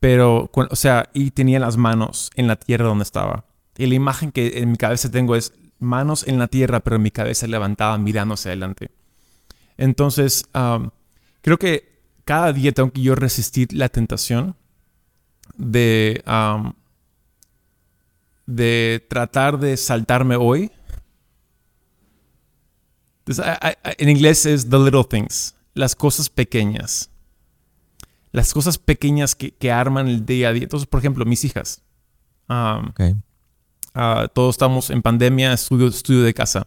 Speaker 1: Pero, o sea, y tenía las manos en la tierra donde estaba. Y la imagen que en mi cabeza tengo es manos en la tierra, pero en mi cabeza levantada mirándose adelante. Entonces, creo que cada día tengo que yo resistir la tentación de, de tratar de saltarme hoy. en inglés es the little things, las cosas pequeñas. Las cosas pequeñas que, arman el día a día. Entonces, por ejemplo, mis hijas. Ah, todos estamos en pandemia, estudio, estudio de casa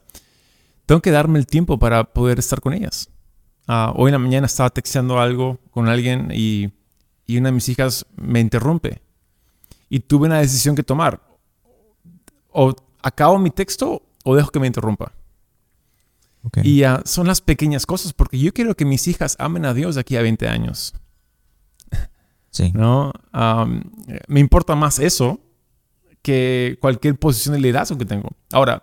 Speaker 1: tengo que darme el tiempo para poder estar con ellas. Ah, hoy en la mañana estaba texteando algo con alguien y, una de mis hijas me interrumpe. Y tuve una decisión que tomar. O acabo mi texto o dejo que me interrumpa. Y son las pequeñas cosas, porque yo quiero que mis hijas amen a Dios de aquí a 20 años.
Speaker 2: Sí.
Speaker 1: ¿No? me importa más eso que cualquier posición de liderazgo que tengo. Ahora,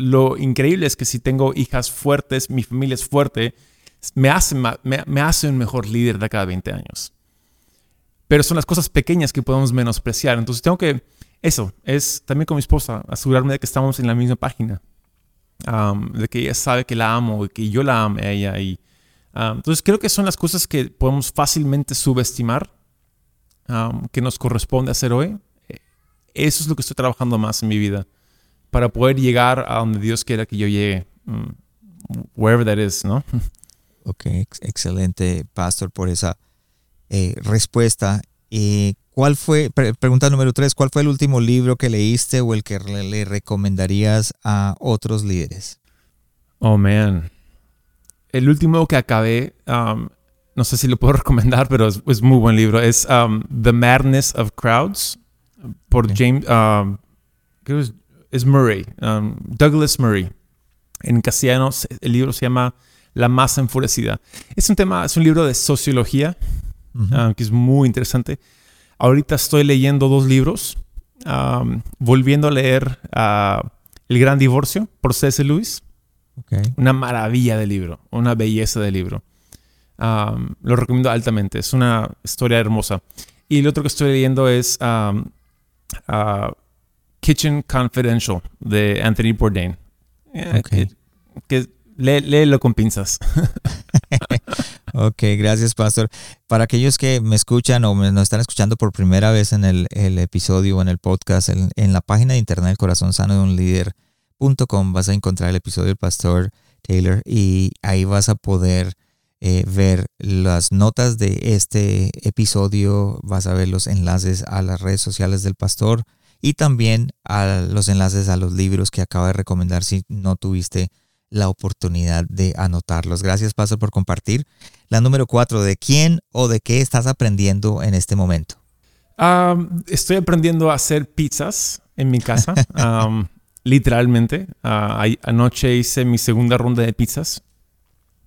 Speaker 1: lo increíble es que si tengo hijas fuertes, mi familia es fuerte, me hace, me, hace un mejor líder de cada 20 años. Pero son las cosas pequeñas que podemos menospreciar. Entonces tengo que, eso, es también con mi esposa, asegurarme de que estamos en la misma página. de que ella sabe que la amo, y que yo la amo a ella. Y, entonces creo que son las cosas que podemos fácilmente subestimar, que nos corresponde hacer hoy. Eso es lo que estoy trabajando más en mi vida para poder llegar a donde Dios quiera que yo llegue, mm, wherever that is, ¿no?
Speaker 2: Ok, excelente, Pastor, por esa eh, respuesta. Eh, ¿Cuál fue, pregunta número tres, cuál fue el último libro que leíste o el que le, recomendarías a otros líderes?
Speaker 1: Oh, man. El último que acabé, um, no sé si lo puedo recomendar, pero es, muy buen libro, es um, The Madness of Crowds por James, um, creo que es es Murray, um, Douglas Murray. En castellano el libro se llama La masa enfurecida. Es un tema, es un libro de sociología uh, que es muy interesante. Ahorita estoy leyendo dos libros, um, volviendo a leer uh, El Gran Divorcio por C.S. Lewis. Una maravilla de libro, una belleza de libro. Um, lo recomiendo altamente, es una historia hermosa. Y el otro que estoy leyendo es uh, Kitchen Confidential de Anthony Bourdain. Eh, okay. Que, léelo con pinzas.
Speaker 2: ok, gracias, Pastor. Para aquellos que me escuchan o me, nos están escuchando por primera vez en el, episodio o en el podcast, en, la página de internet corazón sano de un líder.com vas a encontrar el episodio del Pastor Taylor y ahí vas a poder eh, ver las notas de este episodio, vas a ver los enlaces a las redes sociales del pastor y también a los enlaces a los libros que acabo de recomendar si no tuviste la oportunidad de anotarlos. Gracias, Pastor, por compartir. La número cuatro, ¿de quién o de qué estás aprendiendo en este momento?
Speaker 1: estoy aprendiendo a hacer pizzas en mi casa, literalmente. Ah, anoche hice mi segunda ronda de pizzas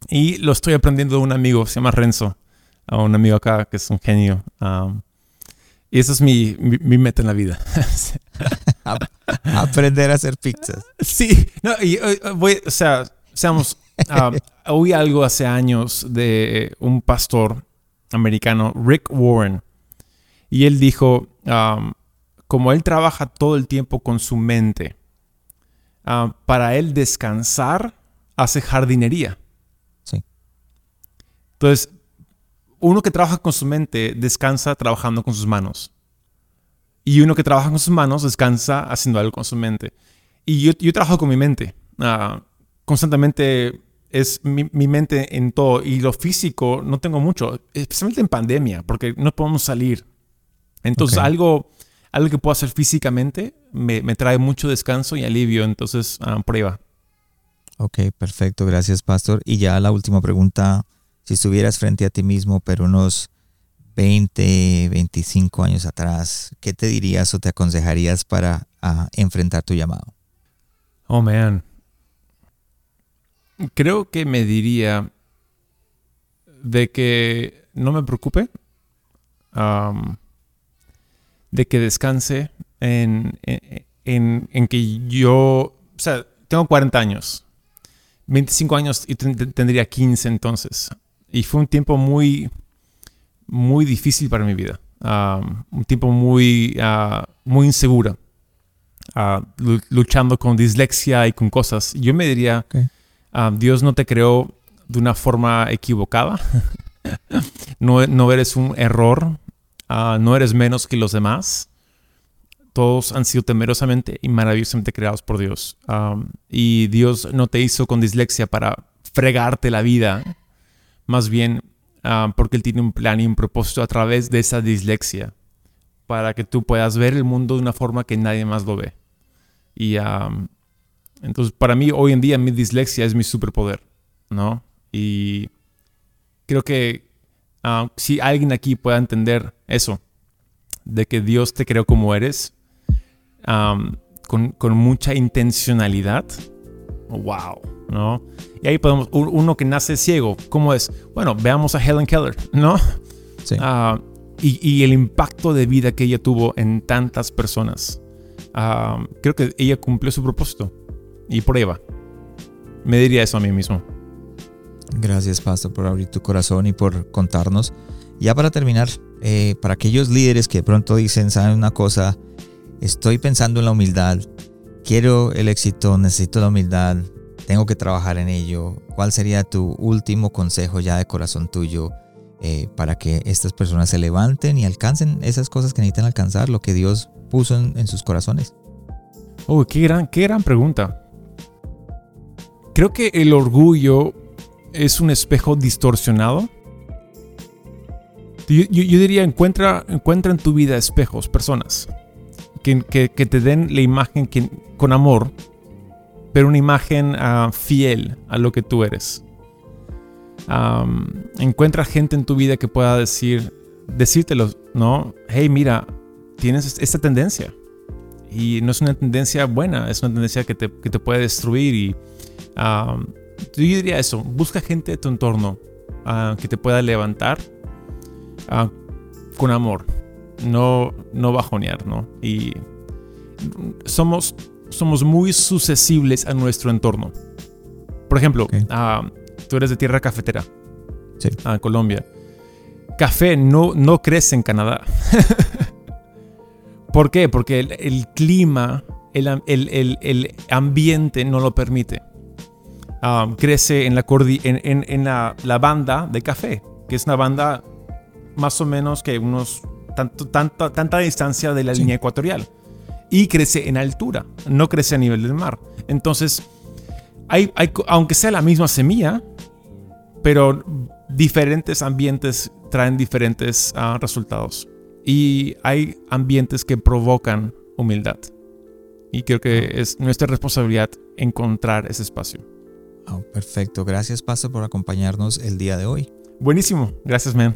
Speaker 1: y lo estoy aprendiendo de un amigo, se llama Renzo, a un amigo acá que es un genio. Y eso es mi, meta en la vida.
Speaker 2: Aprender a hacer pizzas.
Speaker 1: Sí, no, y, eh, voy, o sea, seamos, um, oí algo hace años de un pastor americano, Rick Warren, y él dijo, um, como él trabaja todo el tiempo con su mente, uh, para él descansar hace jardinería.
Speaker 2: Sí.
Speaker 1: Entonces, uno que trabaja con su mente descansa trabajando con sus manos. Y uno que trabaja con sus manos descansa haciendo algo con su mente. Y yo, yo trabajo con mi mente. Ah, constantemente es mi, mi, mente en todo y lo físico no tengo mucho, especialmente en pandemia, porque no podemos salir. Entonces okay. algo, algo que puedo hacer físicamente me, me trae mucho descanso y alivio, entonces uh, prueba.
Speaker 2: Ok, perfecto, gracias Pastor. Y ya la última pregunta, si estuvieras frente a ti mismo, pero unos 20, 25 años atrás, ¿qué te dirías o te aconsejarías para uh, enfrentar tu llamado?
Speaker 1: Oh, man. Creo que me diría de que no me preocupe, de que descanse en, en, en, que yo, o sea, tengo 40 años, 25 años y tendría 15 entonces. Y fue un tiempo muy, muy difícil para mi vida. Um, un tiempo muy, uh, muy inseguro. Uh, luchando con dislexia y con cosas. Yo me diría, okay. uh, Dios no te creó de una forma equivocada. no, no, eres un error. no eres menos que los demás. Todos han sido temerosamente y maravillosamente creados por Dios. Um, y Dios no te hizo con dislexia para fregarte la vida. Más bien uh, porque Él tiene un plan y un propósito a través de esa dislexia. Para que tú puedas ver el mundo de una forma que nadie más lo ve. Y um, entonces para mí hoy en día mi dislexia es mi superpoder. ¿No? Y creo que uh, si alguien aquí pueda entender eso, de que Dios te creó como eres, con, mucha intencionalidad. Wow, ¿no? Y ahí podemos, uno que nace ciego, ¿cómo es? Bueno, veamos a Helen Keller, ¿no?
Speaker 2: Sí.
Speaker 1: Uh, y, y, el impacto de vida que ella tuvo en tantas personas. Uh, creo que ella cumplió su propósito. Y prueba. Me diría eso a mí mismo.
Speaker 2: Gracias, Pastor, por abrir tu corazón y por contarnos. Ya para terminar, eh, para aquellos líderes que de pronto dicen, ¿saben una cosa? estoy pensando en la humildad, quiero el éxito, necesito la humildad, tengo que trabajar en ello. ¿Cuál sería tu último consejo ya de corazón tuyo eh, para que estas personas se levanten y alcancen esas cosas que necesitan alcanzar, lo que Dios puso en, sus corazones?
Speaker 1: Oh, qué gran, qué gran pregunta. Creo que el orgullo es un espejo distorsionado. Yo, yo, yo diría, encuentra, encuentra en tu vida espejos, personas que, te den la imagen con amor, pero una imagen uh, fiel a lo que tú eres. Encuentra gente en tu vida que pueda decir, decírtelo, ¿no? Hey, mira, tienes esta tendencia. Y no es una tendencia buena, es una tendencia que te, que te puede destruir. Y yo diría eso, busca gente de tu entorno uh, que te pueda levantar uh, con amor no, no bajonear, ¿no? Y somos, somos muy susceptibles a nuestro entorno. Por ejemplo, okay. uh, tú eres de tierra cafetera,
Speaker 2: sí.
Speaker 1: uh, Colombia. Café no, no crece en Canadá. ¿Por qué? Porque el, el clima, el, el, el, ambiente no lo permite. Uh, crece en, la, en, en, en la, la banda de café, que es una banda más o menos que unos tanto, tanto, tanta distancia de la sí. línea ecuatorial. Y crece en altura, no crece a nivel del mar. Entonces, hay, hay, aunque sea la misma semilla, pero diferentes ambientes traen diferentes uh, resultados. Y hay ambientes que provocan humildad. Y creo que es nuestra responsabilidad encontrar ese espacio.
Speaker 2: Oh, perfecto. Gracias, Pastor, por acompañarnos el día de hoy.
Speaker 1: Buenísimo. Gracias, man.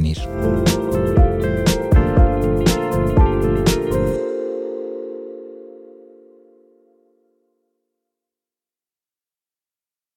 Speaker 2: venir.